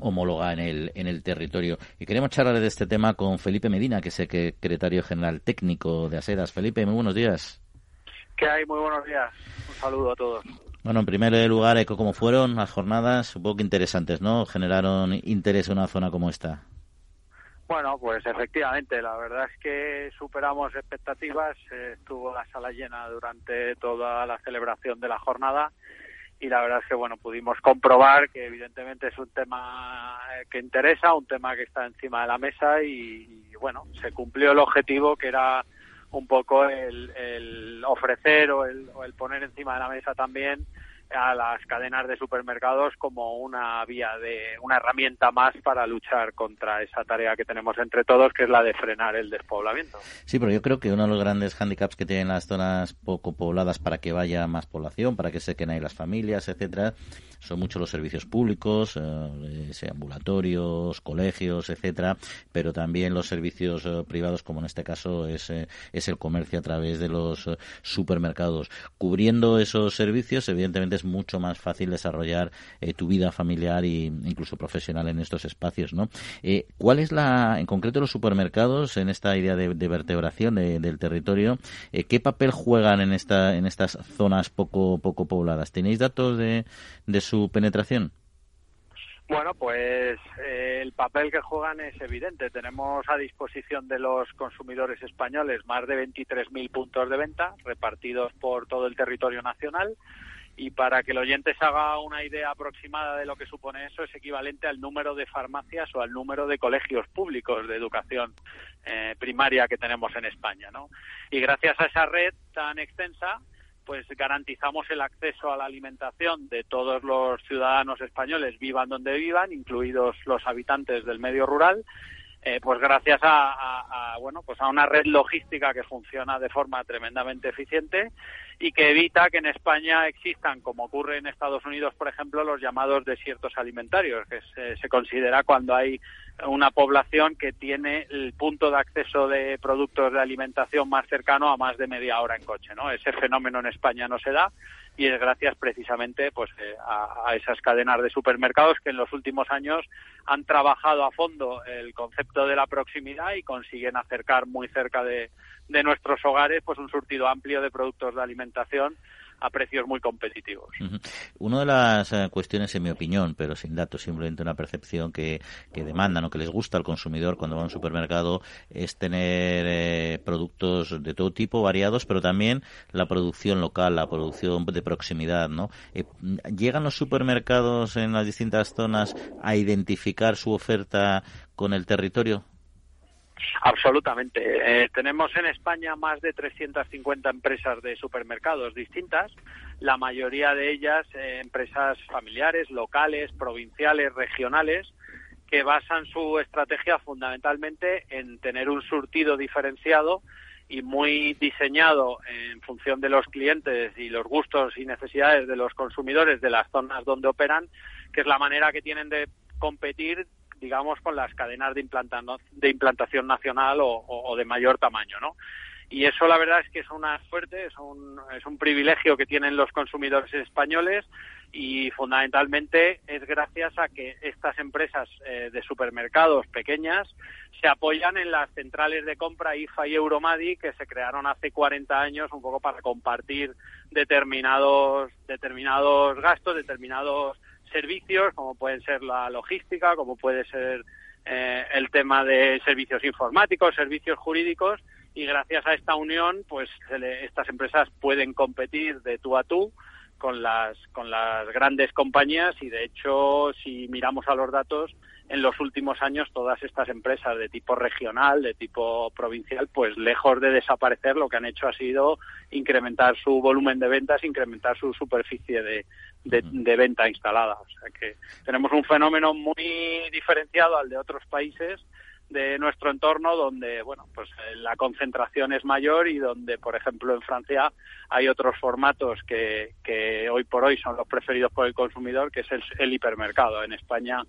homóloga en el, en el territorio. Y queremos charlar de este tema con Felipe Medina, que es el secretario general técnico de ASEDAS. Felipe, muy buenos días. ¿Qué hay? Muy buenos días. Un saludo a todos. Bueno, en primer lugar, ¿cómo fueron las jornadas? Un poco interesantes, ¿no? Generaron interés en una zona como esta. Bueno, pues efectivamente, la verdad es que superamos expectativas. estuvo la sala llena durante toda la celebración de la jornada y la verdad es que bueno pudimos comprobar que evidentemente es un tema que interesa un tema que está encima de la mesa y, bueno se cumplió el objetivo que era un poco el, el ofrecer o el, o el poner encima de la mesa también a las cadenas de supermercados como una vía de una herramienta más para luchar contra esa tarea que tenemos entre todos que es la de frenar el despoblamiento. Sí, pero yo creo que uno de los grandes hándicaps que tienen las zonas poco pobladas para que vaya más población, para que se queden ahí las familias, etcétera, son muchos los servicios públicos, eh, ambulatorios, colegios, etcétera, pero también los servicios eh, privados, como en este caso es, eh, es el comercio a través de los eh, supermercados. Cubriendo esos servicios, evidentemente es mucho más fácil desarrollar tu vida familiar e incluso profesional en estos espacios, ¿no? ¿Cuál es la, en concreto los supermercados en esta idea de, vertebración del territorio? ¿Qué papel juegan en esta, en estas zonas poco poco pobladas? ¿Tenéis datos de, de penetración? Bueno, pues eh, el papel que juegan es evidente. Tenemos a disposición de los consumidores españoles más de 23.000 puntos de venta repartidos por todo el territorio nacional. Y para que el oyente se haga una idea aproximada de lo que supone eso, es equivalente al número de farmacias o al número de colegios públicos de educación eh, primaria que tenemos en España. ¿no? Y gracias a esa red tan extensa, pues garantizamos el acceso a la alimentación de todos los ciudadanos españoles, vivan donde vivan, incluidos los habitantes del medio rural, eh, pues gracias a, bueno pues a una red logística que funciona de forma tremendamente eficiente y que evita que en España existan, como ocurre en Estados Unidos, por ejemplo, los llamados desiertos alimentarios, que se, se considera cuando hay una población que tiene el punto de acceso de productos de alimentación más cercano a más de media hora en coche, ¿no? Ese fenómeno en España no se da y es gracias precisamente pues eh, a, esas cadenas de supermercados que en los últimos años han trabajado a fondo el concepto de la proximidad y consiguen acercar muy cerca de, de nuestros hogares pues un surtido amplio de productos de alimentación a precios muy competitivos. Una de las eh, cuestiones, en mi opinión, pero sin datos, simplemente una percepción que, que demandan o que les gusta al consumidor cuando va a un supermercado es tener eh, productos de todo tipo, variados, pero también la producción local, la producción de proximidad, ¿no? Eh, ¿Llegan los supermercados en las distintas zonas a identificar su oferta con el territorio? Absolutamente. Eh, tenemos en España más de 350 empresas de supermercados distintas, la mayoría de ellas eh, empresas familiares, locales, provinciales, regionales, que basan su estrategia fundamentalmente en tener un surtido diferenciado y muy diseñado en función de los clientes y los gustos y necesidades de los consumidores de las zonas donde operan, que es la manera que tienen de competir digamos, con las cadenas de, de implantación nacional o, de mayor tamaño, ¿no? Y eso la verdad es que es una suerte, es un, es un privilegio que tienen los consumidores españoles y fundamentalmente es gracias a que estas empresas eh, de supermercados pequeñas se apoyan en las centrales de compra IFA y Euromadi que se crearon hace 40 años un poco para compartir determinados determinados gastos, determinados servicios, como pueden ser la logística, como puede ser eh, el tema de servicios informáticos, servicios jurídicos, y gracias a esta unión, pues estas empresas pueden competir de tú a tú con las con las grandes compañías y de hecho si miramos a los datos en los últimos años todas estas empresas de tipo regional, de tipo provincial, pues lejos de desaparecer, lo que han hecho ha sido incrementar su volumen de ventas, incrementar su superficie de, de, venta instalada. O sea que tenemos un fenómeno muy diferenciado al de otros países de nuestro entorno donde bueno pues eh, la concentración es mayor y donde por ejemplo en Francia hay otros formatos que, que hoy por hoy son los preferidos por el consumidor que es el, hipermercado. En España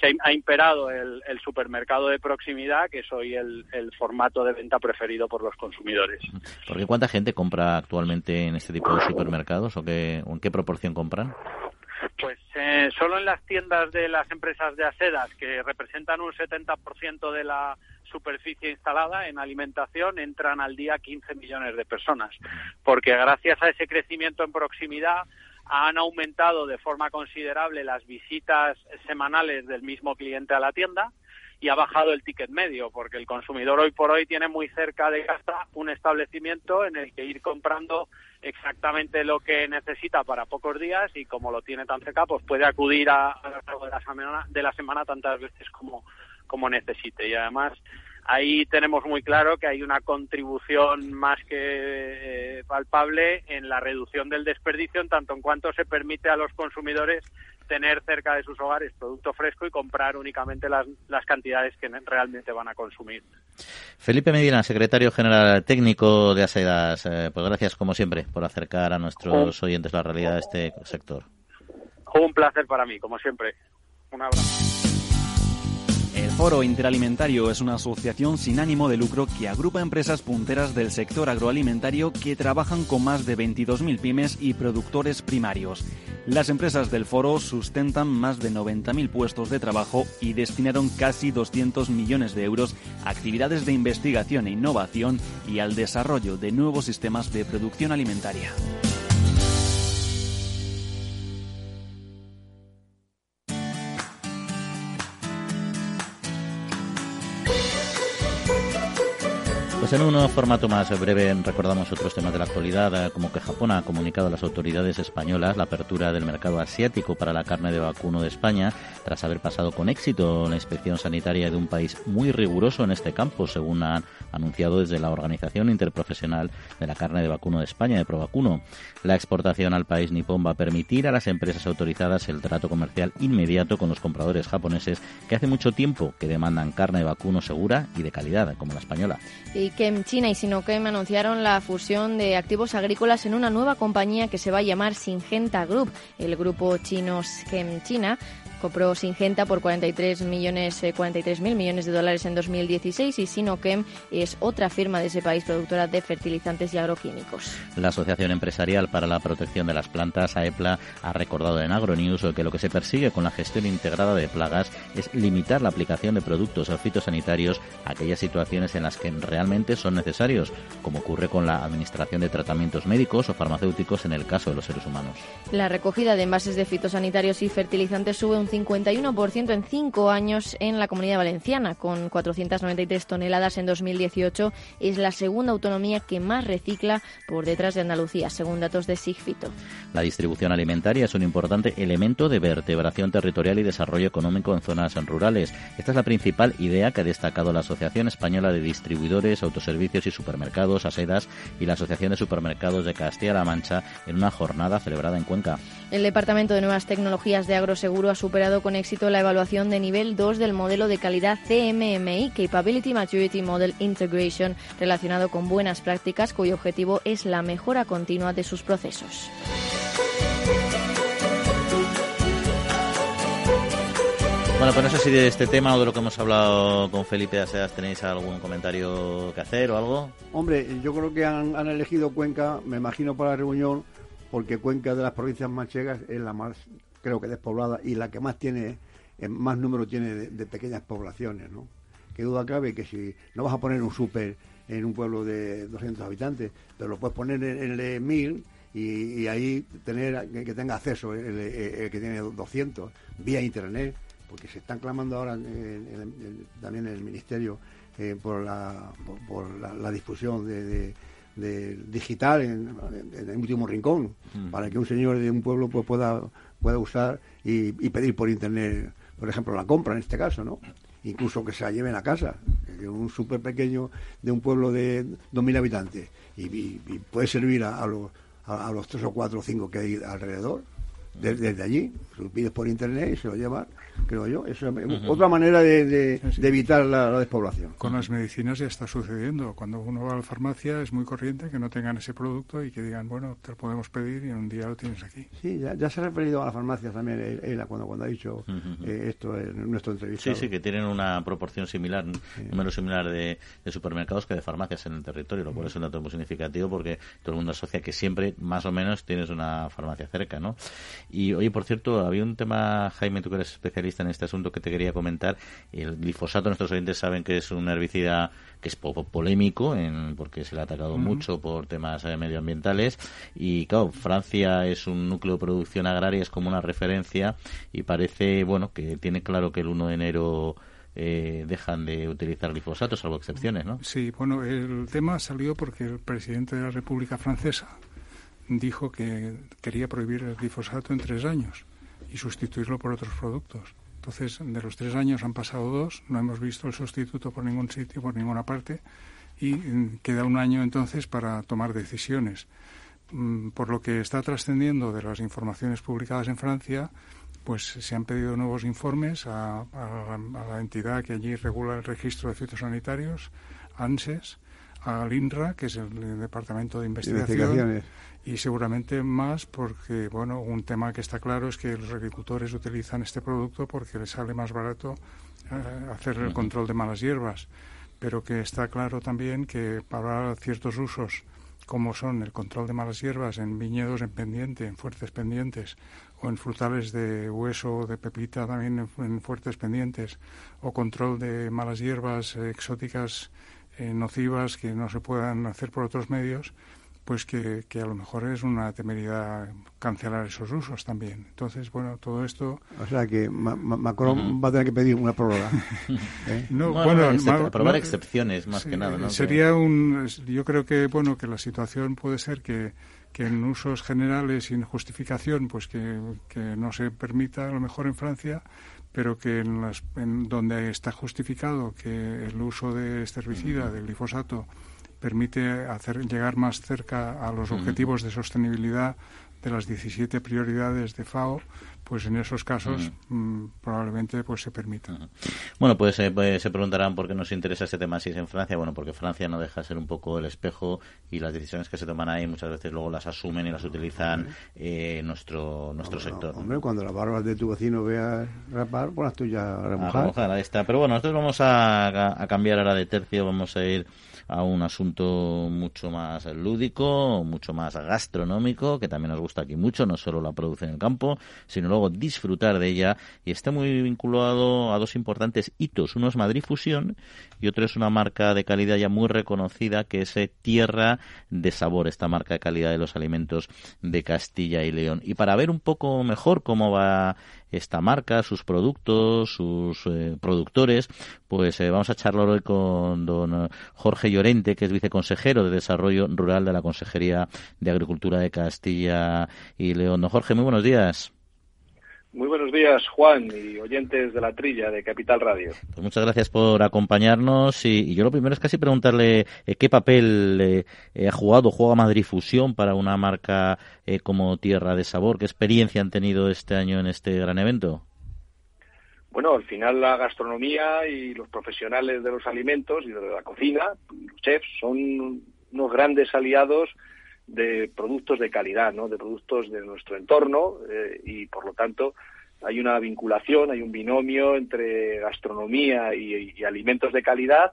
se ha imperado el, supermercado de proximidad que es hoy el, el, formato de venta preferido por los consumidores. Porque cuánta gente compra actualmente en este tipo de supermercados o, qué, o en qué proporción compran pues eh, solo en las tiendas de las empresas de asedas, que representan un 70% de la superficie instalada en alimentación, entran al día 15 millones de personas. Porque gracias a ese crecimiento en proximidad han aumentado de forma considerable las visitas semanales del mismo cliente a la tienda y ha bajado el ticket medio, porque el consumidor hoy por hoy tiene muy cerca de casa un establecimiento en el que ir comprando exactamente lo que necesita para pocos días y como lo tiene tan cerca, pues puede acudir a, lo largo de la semana, de la semana tantas veces como, como necesite. Y además ahí tenemos muy claro que hay una contribución más que eh, palpable en la reducción del desperdicio en tanto en cuanto se permite a los consumidores tener cerca de sus hogares producto fresco y comprar únicamente las, las cantidades que realmente van a consumir. Felipe Medina, secretario general técnico de ASEDAS, eh, pues gracias como siempre por acercar a nuestros oyentes la realidad de este sector. Un placer para mí, como siempre. Un abrazo. El Foro Interalimentario es una asociación sin ánimo de lucro que agrupa empresas punteras del sector agroalimentario que trabajan con más de 22.000 pymes y productores primarios. Las empresas del foro sustentan más de 90.000 puestos de trabajo y destinaron casi 200 millones de euros a actividades de investigación e innovación y al desarrollo de nuevos sistemas de producción alimentaria. En un formato más breve recordamos otros temas de la actualidad, eh, como que Japón ha comunicado a las autoridades españolas la apertura del mercado asiático para la carne de vacuno de España, tras haber pasado con éxito la inspección sanitaria de un país muy riguroso en este campo, según han anunciado desde la Organización Interprofesional de la Carne de Vacuno de España, de Provacuno. La exportación al país nipón va a permitir a las empresas autorizadas el trato comercial inmediato con los compradores japoneses que hace mucho tiempo que demandan carne de vacuno segura y de calidad, como la española. Kem China y Sinochem anunciaron la fusión de activos agrícolas en una nueva compañía que se va a llamar Singenta Group. El grupo chino Chem China compró Singenta por 43 millones, 43 mil millones de dólares en 2016 y Sinochem es otra firma de ese país productora de fertilizantes y agroquímicos. La Asociación Empresarial para la Protección de las Plantas, AEPLA, ha recordado en Agronews que lo que se persigue con la gestión integrada de plagas es limitar la aplicación de productos fitosanitarios a aquellas situaciones en las que realmente son necesarios, como ocurre con la administración de tratamientos médicos o farmacéuticos en el caso de los seres humanos. La recogida de envases de fitosanitarios y fertilizantes sube un 51% en cinco años en la Comunidad Valenciana, con 493 toneladas en 2018. Es la segunda autonomía que más recicla por detrás de Andalucía, según datos de Sigfito. La distribución alimentaria es un importante elemento de vertebración territorial y desarrollo económico en zonas rurales. Esta es la principal idea que ha destacado la Asociación Española de Distribuidores, Autoservicios y Supermercados, ASEDAS, y la Asociación de Supermercados de Castilla-La Mancha en una jornada celebrada en Cuenca. El Departamento de Nuevas Tecnologías de Agroseguro ha superado con éxito la evaluación de nivel 2 del modelo de calidad CMMI, Capability Maturity Model Integration, relacionado con buenas prácticas cuyo objetivo es la mejora continua de sus procesos. Bueno, pues no sé si de este tema o de lo que hemos hablado con Felipe Aseas tenéis algún comentario que hacer o algo. Hombre, yo creo que han, han elegido Cuenca, me imagino, para la reunión, porque Cuenca de las provincias manchegas es la más, creo que despoblada y la que más tiene, eh, más número tiene de, de pequeñas poblaciones, ¿no? Qué duda cabe que si no vas a poner un súper en un pueblo de 200 habitantes, pero lo puedes poner en, en el de 1000 y, y ahí tener que, que tenga acceso el, el- el que tiene 200 vía internet, porque se están clamando ahora en- también en el ministerio eh, por, la, por, por la, la difusión de, de- de digital en, en el último rincón, Mm. para que un señor de un pueblo pues, pueda, pueda usar y, pedir por internet, por ejemplo, la compra en este caso, ¿no? Incluso que se la lleven a casa, un súper pequeño de un pueblo de 2.000 habitantes y, puede servir a, los, a, los tres o cuatro o cinco que hay alrededor, de- desde allí, lo pides por internet y se lo llevan, creo yo. Es Ujú. otra manera de, de- Sí, sí. de evitar la, la despoblación. Con las medicinas ya está sucediendo. Cuando uno va a la farmacia es muy corriente que no tengan ese producto y que digan, bueno, te lo podemos pedir y en un día lo tienes aquí. Sí, ya, ya se ha referido a las farmacias también, él, él, cuando, cuando ha dicho Ujú. eh, esto en nuestro Sí, entrevistado. sí, que tienen una proporción similar, un número similar de, de supermercados que de farmacias en el territorio, lo cual es un dato muy significativo porque todo el mundo asocia que siempre, más o menos, tienes una farmacia cerca, ¿no? Y, oye, por cierto, había un tema, Jaime, tú que eres especialista en este asunto, que te quería comentar. El glifosato, nuestros oyentes saben que es un herbicida que es poco polémico, en, porque se le ha atacado mucho por temas eh, medioambientales. Y, claro, Francia es un núcleo de producción agraria, es como una referencia, y parece, bueno, que tiene claro que el 1 de enero eh, dejan de utilizar glifosato, salvo excepciones, ¿no? Sí, bueno, el tema salió porque el presidente de la República Francesa dijo que quería prohibir el glifosato en tres años y sustituirlo por otros productos. Entonces, de los tres años han pasado dos, no hemos visto el sustituto por ningún sitio, por ninguna parte, y mm, queda un año entonces para tomar decisiones. Mm, Por lo que está trascendiendo de las informaciones publicadas en Francia, pues se han pedido nuevos informes a, la entidad que allí regula el registro de fitosanitarios, ANSES, al INRA, que es el Departamento de Investigación, Investigaciones. y seguramente más porque, bueno, un tema que está claro es que los agricultores utilizan este producto porque les sale más barato eh, hacer el control de malas hierbas, pero que está claro también que para ciertos usos como son el control de malas hierbas en viñedos en pendiente, en fuertes pendientes, o en frutales de hueso o de pepita también en, en fuertes pendientes, o control de malas hierbas eh, exóticas eh, nocivas que no se puedan hacer por otros medios, pues que, que a lo mejor es una temeridad cancelar esos usos también. Entonces, bueno, todo esto... O sea que Ma- Ma- Macron va a tener que pedir una prórroga. ¿eh? No, Bueno, bueno, excep- ma- aprobar no, excepciones, más sí, que nada, ¿no? Sería un, yo creo que bueno que la situación puede ser que, que en usos generales sin justificación, pues que, que no se permita a lo mejor en Francia, pero que en, las, en donde está justificado que el uso de este herbicida, del glifosato, permite hacer llegar más cerca a los objetivos de sostenibilidad de las 17 prioridades de FAO, pues en esos casos mm, probablemente pues se permita. Bueno, pues, eh, pues, se preguntarán por qué nos interesa este tema si es en Francia. Bueno, porque Francia no deja de ser un poco el espejo y las decisiones que se toman ahí muchas veces luego las asumen y las utilizan eh, nuestro nuestro sector. Hombre, cuando las barbas de tu vecino veas rapar, pues las tuyas a remojar. ahí está. Pero bueno, nosotros vamos a, a cambiar ahora de tercio, vamos a ir a un asunto mucho más lúdico, mucho más gastronómico, que también nos gusta aquí mucho, no solo la producción en el campo, sino luego disfrutar de ella. Y está muy vinculado a dos importantes hitos. Uno es Madrid Fusión y otro es una marca de calidad ya muy reconocida, que es eh, Tierra de Sabor, esta marca de calidad de los alimentos de Castilla y León. Y para ver un poco mejor cómo va esta marca, sus productos, sus eh, productores, pues eh, vamos a charlar hoy con don Jorge Llorente, que es viceconsejero de Desarrollo Rural de la Consejería de Agricultura de Castilla y León. Don Jorge, muy buenos días. Muy buenos días, Juan, y oyentes de la trilla de Capital Radio. Pues muchas gracias por acompañarnos. Y, yo lo primero es casi preguntarle eh, qué papel ha jugado, juega Madrid Fusión para una marca como Tierra de Sabor. ¿Qué experiencia han tenido este año en este gran evento? bueno, al final la gastronomía y los profesionales de los alimentos y de la cocina, los chefs, son unos grandes aliados de productos de calidad, ¿no? de productos de nuestro entorno eh, y por lo tanto hay una vinculación, hay un binomio entre gastronomía y, alimentos de calidad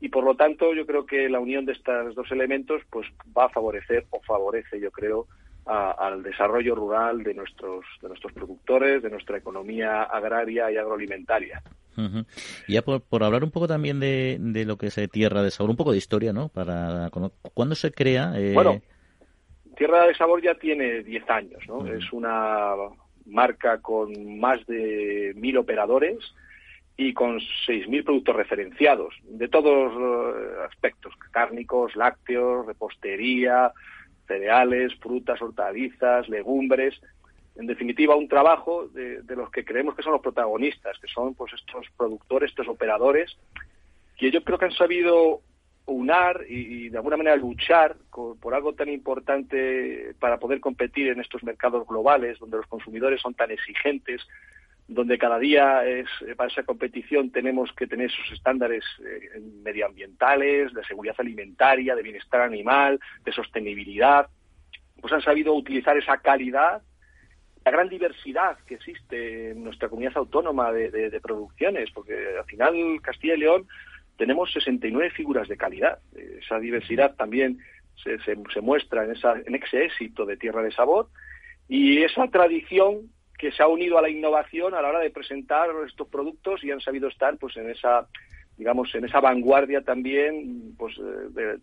y por lo tanto yo creo que la unión de estos dos elementos pues va a favorecer o favorece yo creo al desarrollo rural de nuestros, de nuestros productores, de nuestra economía agraria y agroalimentaria. Y ya por, hablar un poco también de, de, lo que es eh, Tierra de Sabor, un poco de historia, ¿no? Para ¿Cuándo se crea? Eh? Bueno, Tierra de Sabor ya tiene 10 años, ¿no? Es una marca con más de mil operadores y con 6.000 productos referenciados de todos los aspectos, cárnicos, lácteos, repostería, cereales, frutas, hortalizas, legumbres, en definitiva un trabajo de, los que creemos que son los protagonistas, que son pues estos productores, estos operadores, que yo creo que han sabido unar y, de alguna manera luchar por algo tan importante para poder competir en estos mercados globales donde los consumidores son tan exigentes, donde cada día es, eh, para esa competición tenemos que tener esos estándares eh, medioambientales, de seguridad alimentaria, de bienestar animal, de sostenibilidad, pues han sabido utilizar esa calidad, la gran diversidad que existe en nuestra comunidad autónoma de, producciones, porque al final Castilla y León tenemos 69 figuras de calidad. Esa diversidad también se, se muestra en, esa, en ese éxito de Tierra de Sabor y esa tradición que se ha unido a la innovación a la hora de presentar estos productos y han sabido estar pues en esa digamos en esa vanguardia también pues de,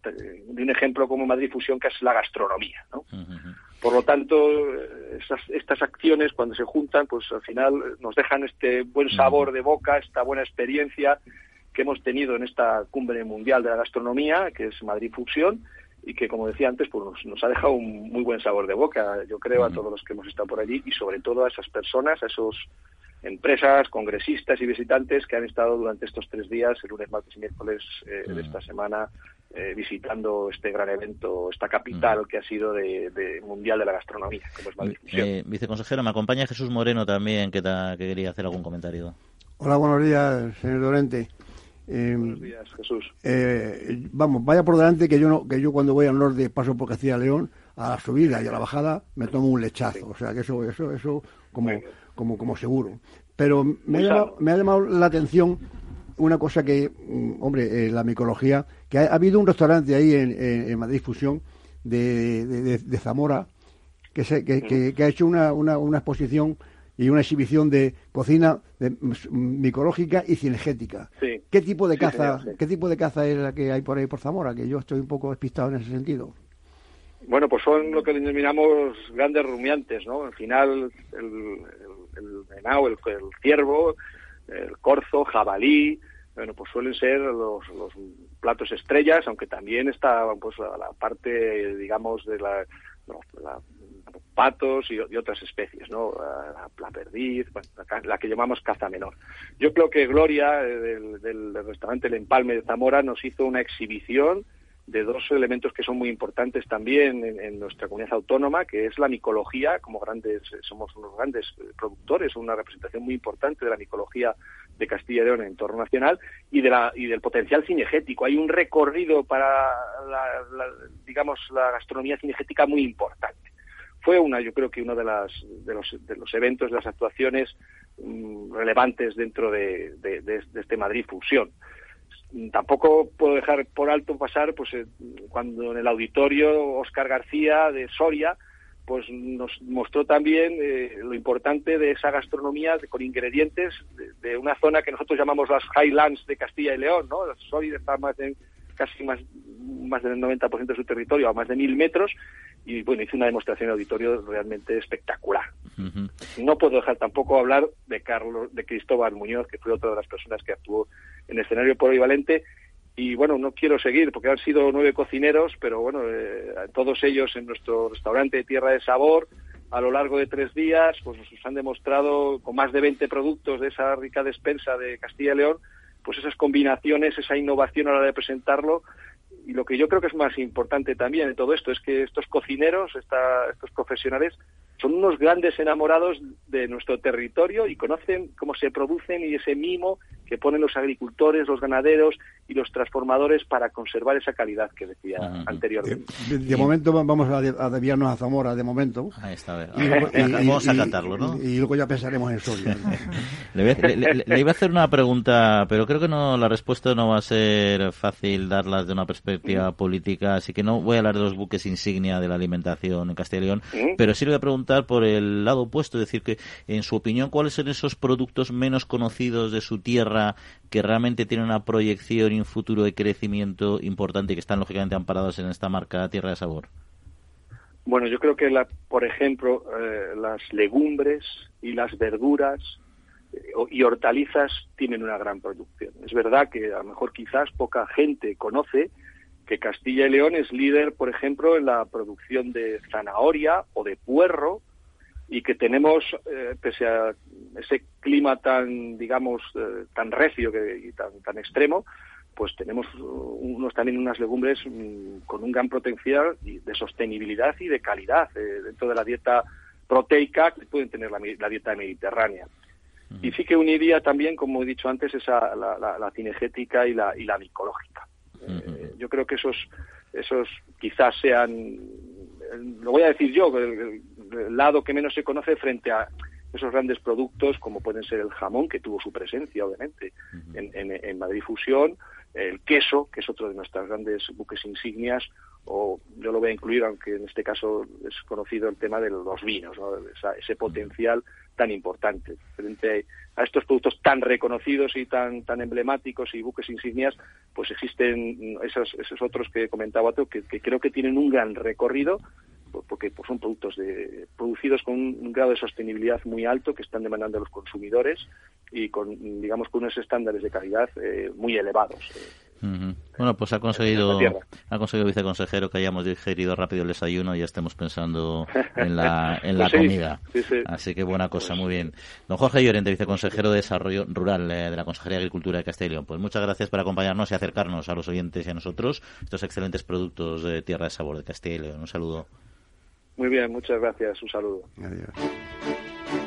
un ejemplo como Madrid Fusión que es la gastronomía ¿no? por lo tanto estas acciones cuando se juntan pues al final nos dejan este buen sabor de boca esta buena experiencia que hemos tenido en esta cumbre mundial de la gastronomía que es Madrid Fusión y que, como decía antes, pues nos, ha dejado un muy buen sabor de boca, yo creo, a todos los que hemos estado por allí y sobre todo a esas personas, a esos empresas, congresistas y visitantes que han estado durante estos tres días, el lunes, martes y miércoles eh, de esta semana, eh, visitando este gran evento, esta capital que ha sido de, mundial de la gastronomía, como es Madrid. Eh, viceconsejero, me acompaña Jesús Moreno también, que, que quería hacer algún comentario. Hola, buenos días, señor Dorente. Eh, Buenos días, Jesús. Eh, vamos, vaya por delante que yo no, que yo cuando voy al norte paso por Castilla León, a la subida y a la bajada me tomo un lechazo, o sea que eso, eso, eso como, como, como seguro. Pero me ha, llamado, me ha llamado la atención una cosa que, mm, hombre, eh, la micología, que ha, habido un restaurante ahí en, en, Madrid Fusión de, de, Zamora que, se, que, que, ha hecho una, una, una exposición y una exhibición de cocina micológica y cinegética. ¿Qué tipo de caza, qué tipo de caza es la que hay por ahí por Zamora? Que yo estoy un poco despistado en ese sentido. Bueno, pues son lo que denominamos grandes rumiantes, ¿no? Al final el, el, venado, el, ciervo, el corzo, jabalí, bueno, pues suelen ser los, los platos estrellas, aunque también está pues la, parte, digamos, de la, la patos y, otras especies, ¿no? La, perdiz, la, que llamamos caza menor. Yo creo que Gloria, eh, del, restaurante El Empalme de Zamora, nos hizo una exhibición de dos elementos que son muy importantes también en, nuestra comunidad autónoma, que es la micología, como grandes, somos unos grandes productores, una representación muy importante de la micología de Castilla y León en entorno nacional y de la y del potencial cinegético. Hay un recorrido para la, digamos la gastronomía cinegética muy importante. Fue una, yo creo que uno de, las, de, los, de los eventos, de las actuaciones mm, relevantes dentro de, de, este Madrid Fusión tampoco puedo dejar por alto pasar pues eh, cuando en el auditorio Oscar García de Soria pues nos mostró también eh, lo importante de esa gastronomía con ingredientes de, una zona que nosotros llamamos las Highlands de Castilla y León, ¿no? Soria está más de, casi más, más del 90% de su territorio a más de mil metros y bueno, hizo una demostración de auditorio realmente espectacular. No puedo dejar tampoco hablar de Carlos, de Cristóbal Muñoz, que fue otra de las personas que actuó en escenario polivalente. Y bueno, no quiero seguir porque han sido nueve cocineros, pero bueno, eh, todos ellos en nuestro restaurante de Tierra de Sabor, a lo largo de tres días, pues nos han demostrado con más de 20 productos de esa rica despensa de Castilla y León, pues esas combinaciones, esa innovación a la hora de presentarlo. Y lo que yo creo que es más importante también de todo esto es que estos cocineros, estos profesionales, son unos grandes enamorados de nuestro territorio y conocen cómo se producen y ese mimo que ponen los agricultores, los ganaderos y los transformadores para conservar esa calidad que decía anteriormente. De, momento vamos a, a, desviarnos a Zamora, de momento. Ahí está, Y, vamos a cantarlo, ¿no? Y, luego ya pensaremos en Soria. le, iba a hacer una pregunta, pero creo que no la respuesta no va a ser fácil darlas de una perspectiva política, así que no voy a hablar de los buques insignia de la alimentación en Castilla y León, pero sí le voy a preguntar por el lado opuesto, es decir, que en su opinión, ¿cuáles son esos productos menos conocidos de su tierra que realmente tienen una proyección y un futuro de crecimiento importante y que están lógicamente amparados en esta marca Tierra de Sabor? Bueno, yo creo que, la, por ejemplo, eh, las legumbres y las verduras eh, y hortalizas tienen una gran producción. Es verdad que a lo mejor quizás poca gente conoce que Castilla y León es líder, por ejemplo, en la producción de zanahoria o de puerro y que tenemos, eh, pese a ese clima tan, digamos, eh, tan recio que, y tan, tan extremo, pues tenemos unos también unas legumbres mm, con un gran potencial de sostenibilidad y de calidad eh, dentro de la dieta proteica que pueden tener la, dieta mediterránea. Y sí que uniría también, como he dicho antes, esa, la, la, cinegética y la, y la micológica. yo creo que esos, esos quizás sean, lo voy a decir yo, el, lado que menos se conoce frente a esos grandes productos como pueden ser el jamón, que tuvo su presencia, obviamente, en, en, Madrid Fusión, el queso, que es otro de nuestras grandes buques insignias, o yo lo voy a incluir, aunque en este caso es conocido el tema de los vinos, ese potencial tan importante. Frente a estos productos tan reconocidos y tan, tan emblemáticos y buques insignias, pues existen esos, esos otros que comentaba otro que, que creo que tienen un gran recorrido porque pues, son productos de, producidos con un, grado de sostenibilidad muy alto que están demandando los consumidores y con, digamos, con unos estándares de calidad eh, muy elevados. Bueno, pues ha conseguido, ha conseguido viceconsejero que hayamos digerido rápido el desayuno y ya estemos pensando en la, en la pues comida. Así que buena cosa, muy bien. Don Jorge Llorente, viceconsejero de Desarrollo Rural eh, de la Consejería de Agricultura de Castilla y León. Pues muchas gracias por acompañarnos y acercarnos a los oyentes y a nosotros estos excelentes productos de Tierra de Sabor de Castilla y León. Un saludo. Muy bien, muchas gracias. Un saludo. Adiós.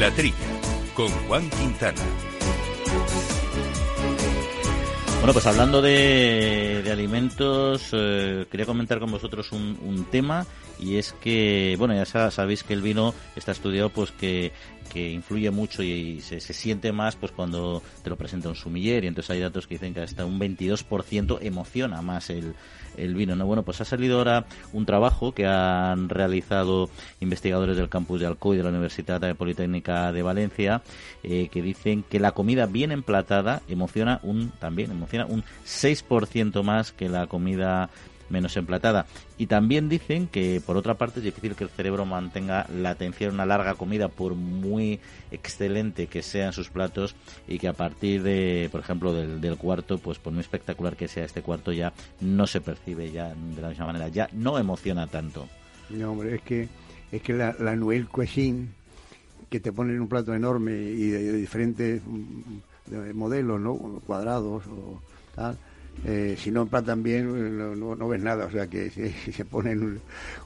La Trilla, con Juan Quintana. Bueno, pues hablando de, alimentos, eh, quería comentar con vosotros un, un tema y es que, bueno, ya sabéis que el vino está estudiado pues que que influye mucho y se, se, siente más pues cuando te lo presenta un sumiller y entonces hay datos que dicen que hasta un 22% emociona más el, el vino. ¿no? Bueno, pues ha salido ahora un trabajo que han realizado investigadores del campus de Alcoy de la Universidad Politécnica de Valencia eh, que dicen que la comida bien emplatada emociona un también emociona un 6% más que la comida menos emplatada. Y también dicen que, por otra parte, es difícil que el cerebro mantenga la atención a una larga comida, por muy excelente que sean sus platos, y que a partir de, por ejemplo, del, cuarto, pues por muy espectacular que sea este cuarto, ya no se percibe ya de la misma manera, ya no emociona tanto. No, hombre, es que, es que la, la Nouvelle Cuisine que te ponen un plato enorme y de, diferentes mm, modelos, ¿no? Cuadrados o tal. Eh, si no emplatan bien, no, no, ves nada. O sea que si, se ponen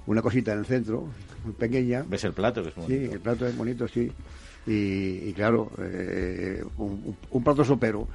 una cosita en el centro, muy pequeña. ¿Ves el plato? Que es bonito. Sí, el plato es bonito, sí. Y, claro, eh, un, un, plato sopero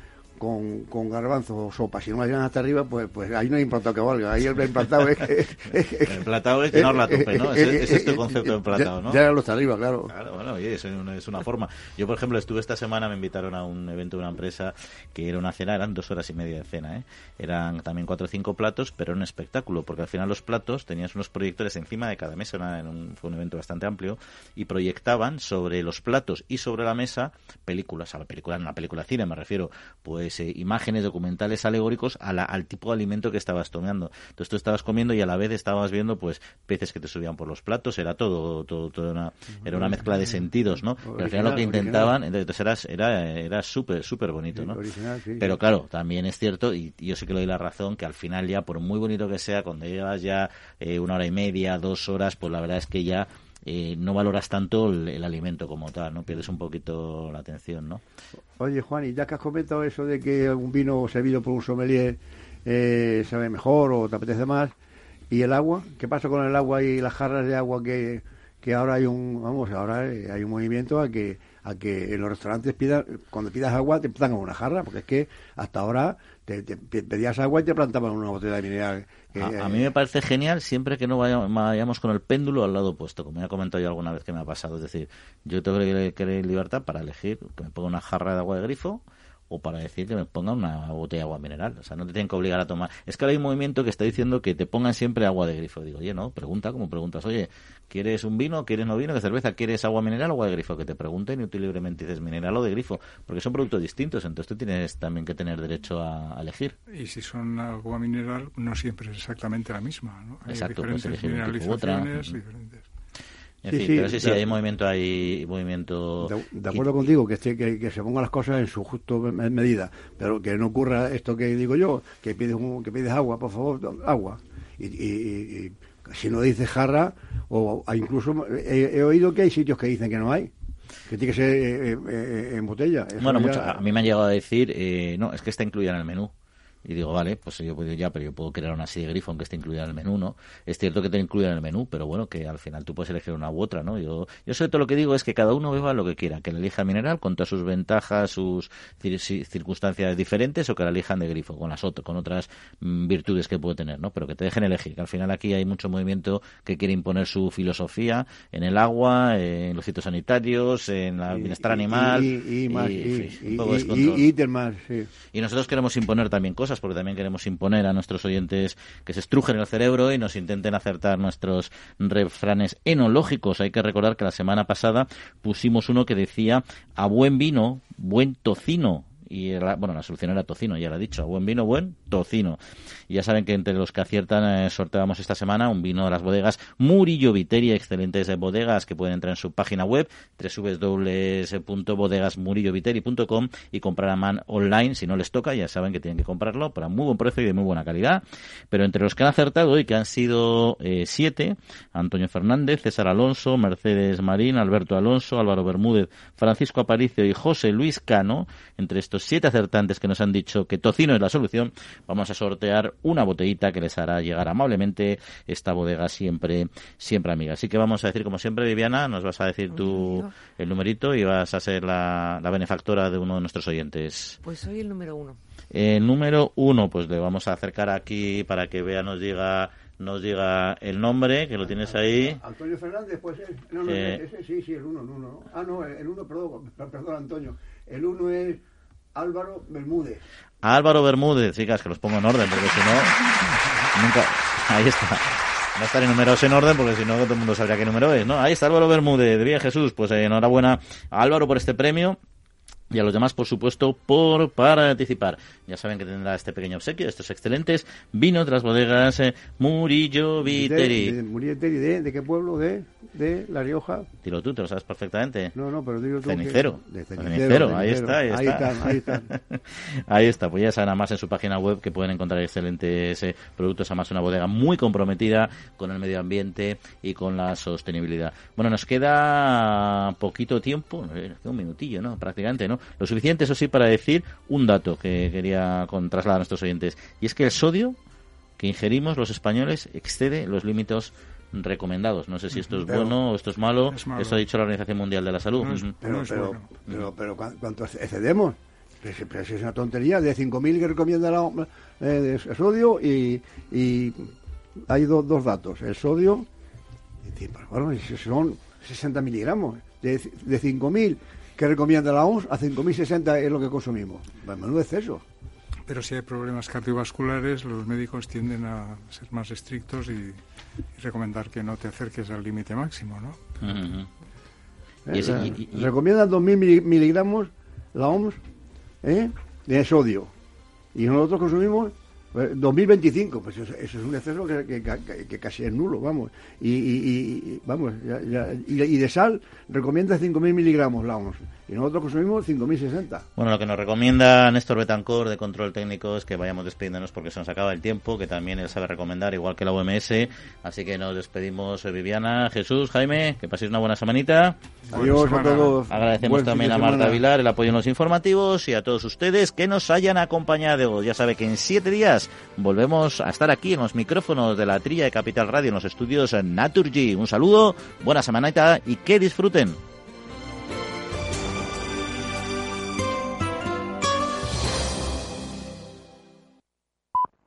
con, con garbanzo o sopa, si no me llegan hasta arriba, pues, pues ahí no hay implantado que valga. Ahí el implantado es que... el implantado es que no la tope, ¿no? Ese, es tu concepto de implantado, ¿no? Ya lo está arriba, claro. Claro, bueno, oye, es una, es una forma. Yo, por ejemplo, estuve esta semana, me invitaron a un evento de una empresa que era una cena, eran dos horas y media de cena, ¿eh? Eran también cuatro o cinco platos, pero era un espectáculo, porque al final los platos tenías unos proyectores encima de cada mesa, era un, fue un evento bastante amplio, y proyectaban sobre los platos y sobre la mesa películas, a la película, en una película cine me refiero, pues eh, imágenes documentales alegóricos al tipo de alimento que estabas tomando. Entonces tú estabas comiendo y a la vez estabas viendo pues peces que te subían por los platos, era todo, todo, todo una, era una mezcla de sentidos, ¿no? Pero al final lo que intentaban, entonces era, era súper, súper bonito, ¿no? Pero claro, también es cierto, y yo sé que le doy la razón, que al final ya, por muy bonito que sea, cuando llevas ya eh, una hora y media, dos horas, pues la verdad es que ya eh, no valoras tanto el, alimento como tal, ¿no? Pierdes un poquito la atención, ¿no? Oye, Juan, y ya que has comentado eso de que un vino servido por un sommelier eh, sabe mejor o te apetece más, ¿y el agua? ¿Qué pasa con el agua y las jarras de agua que, que ahora hay un, vamos, ahora hay un movimiento a que a que en los restaurantes cuando pidas agua te pongan una jarra, porque es que hasta ahora te, pedías agua y te plantaban una botella de mineral. a, mí me parece genial siempre que no vayamos, con el péndulo al lado opuesto, como ya he comentado yo alguna vez que me ha pasado. Es decir, yo tengo que, que libertad para elegir que me ponga una jarra de agua de grifo o para decir que me pongan una botella de agua mineral. O sea, no te tienen que obligar a tomar. Es que ahora hay un movimiento que está diciendo que te pongan siempre agua de grifo. Digo, oye, no, pregunta como preguntas, oye, ¿quieres un vino? ¿Quieres no vino? ¿Qué cerveza? ¿Quieres agua mineral o agua de grifo? Que te pregunten y tú libremente dices mineral o de grifo, porque son productos distintos, entonces tú tienes también que tener derecho a, elegir. Y si son agua mineral, no siempre es exactamente la misma, ¿no? Hay Exacto, diferentes mineralizaciones, diferentes sí, pero sí, sí, hay movimiento, hay movimiento. De, acuerdo contigo, que, que, se pongan las cosas en su justo medida, pero que no ocurra esto que digo yo, que pides, que pides agua, por favor, agua. Y, si no dices jarra, o incluso he, oído que hay sitios que dicen que no hay. Que tiene que ser eh, eh, eh, en botella. bueno, a mí me han llegado a decir, no, es que está incluida en el menú. Y digo, vale, pues yo puedo ya, pero yo puedo crear una serie de grifo aunque esté incluida en el menú, ¿no? Es cierto que te incluye en el menú, pero bueno, que al final tú puedes elegir una u otra, ¿no? Yo, yo sobre todo lo que digo es que cada uno beba lo que quiera, que le elija mineral con todas sus ventajas, sus circunstancias diferentes o que la elijan de grifo, con las otras, con otras mm, virtudes que puede tener, ¿no? Pero que te dejen elegir, que al final aquí hay mucho movimiento que quiere imponer su filosofía en el agua, en los sitios sanitarios, en el bienestar animal y, más, y, y nosotros queremos imponer también cosas porque también queremos imponer a nuestros oyentes que se estrujen el cerebro y nos intenten acertar nuestros refranes enológicos. Hay que recordar que la semana pasada pusimos uno que decía a buen vino, buen tocino y bueno, la solución era tocino, ya lo he dicho, buen vino, buen tocino. Y ya saben que entre los que aciertan eh, sorteamos esta semana un vino de las bodegas Murillo Viteria, excelentes bodegas que pueden entrar en su página web www.bodegasmurilloviteri.com y comprar a man online si no les toca, ya saben que tienen que comprarlo para muy buen precio y de muy buena calidad. Pero entre los que han acertado y que han sido eh, siete, Antonio Fernández, César Alonso, Mercedes Marín, Alberto Alonso, Álvaro Bermúdez, Francisco Aparicio y José Luis Cano, entre estos siete acertantes que nos han dicho que tocino es la solución, vamos a sortear una botellita que les hará llegar amablemente esta bodega siempre, siempre amiga. Así que vamos a decir, como siempre, Viviana, nos vas a decir tú el numerito y vas a ser la, benefactora de uno de nuestros oyentes. Pues soy el número uno. El número uno, pues le vamos a acercar aquí para que vea, nos diga nos diga el nombre, que lo tienes ahí. Antonio Fernández, pues no, no, eh, ese, sí, sí, el uno, el uno. Ah, no, el uno, perdón, perdón, Antonio. El uno es Álvaro Bermúdez. Álvaro Bermúdez, chicas, que los pongo en orden, porque si no, nunca. Ahí está. Va a estar enumerados en orden, porque si no, todo el mundo sabría qué número es, ¿no? Ahí está Álvaro Bermúdez. Bien, Jesús, pues enhorabuena a Álvaro por este premio y a los demás, por supuesto, por participar. Ya saben que tendrá este pequeño obsequio, estos excelentes vinos de las bodegas eh, Murillo Viteri. De, de, Murillo Viteri, de, ¿de qué pueblo? De, de La Rioja. Dilo tú, te lo sabes perfectamente. No, no, pero digo tú Cenicero. Que, de cenicero, cenicero, ahí está, ahí, ahí está. Ahí están. ahí está, pues ya saben además en su página web que pueden encontrar excelentes eh, productos, además una bodega muy comprometida con el medio ambiente y con la sostenibilidad. Bueno, nos queda poquito tiempo, eh, un minutillo, ¿no? Prácticamente, ¿no? Lo suficiente, eso sí, para decir un dato que quería con, trasladar a nuestros oyentes. Y es que el sodio que ingerimos los españoles excede los límites recomendados. No sé si esto es Pero- bueno o esto es malo. Es malo. Eso ha dicho la Organización Mundial de la Salud. No es- Ujú. Pero, No pero, bueno. pero, pero, ¿cuán- ¿cuánto excedemos? Pero, si- pero si es una tontería, de 5.000 que recomienda la, eh, de sodio y, y hay dos, dos datos. El sodio, pues, bueno, son 60 miligramos, de, de 5.000 que recomienda la OMS a 5.060 es lo que consumimos. Menudo exceso. Pero si hay problemas cardiovasculares, los médicos tienden a ser más estrictos y, y recomendar que no te acerques al límite máximo, ¿no? Ujú, ujú. Y ese- y- y- recomiendan 2.000 mili- miligramos la OMS ¿eh? de sodio. Y nosotros consumimos 2025. Pues eso, es un exceso que, casi es nulo, vamos. Y, y- y- y- vamos, ya- ya- y, y de sal recomienda 5.000 miligramos la OMS. Y nosotros consumimos 5.060. Bueno, lo que nos recomienda Néstor Betancor de Control Técnico es que vayamos despidiéndonos porque se nos acaba el tiempo, que también él sabe recomendar, igual que la OMS. Así que nos despedimos, eh, Viviana, Jesús, Jaime, que paséis una buena semanita. Adiós a todos. Agradecemos Buen también a Marta. Vilar el apoyo en los informativos y a todos ustedes que nos hayan acompañado. Ya sabe que en siete días volvemos a estar aquí en los micrófonos de la trilla de Capital Radio en los estudios Naturgy. Un saludo, buena semanita y que disfruten.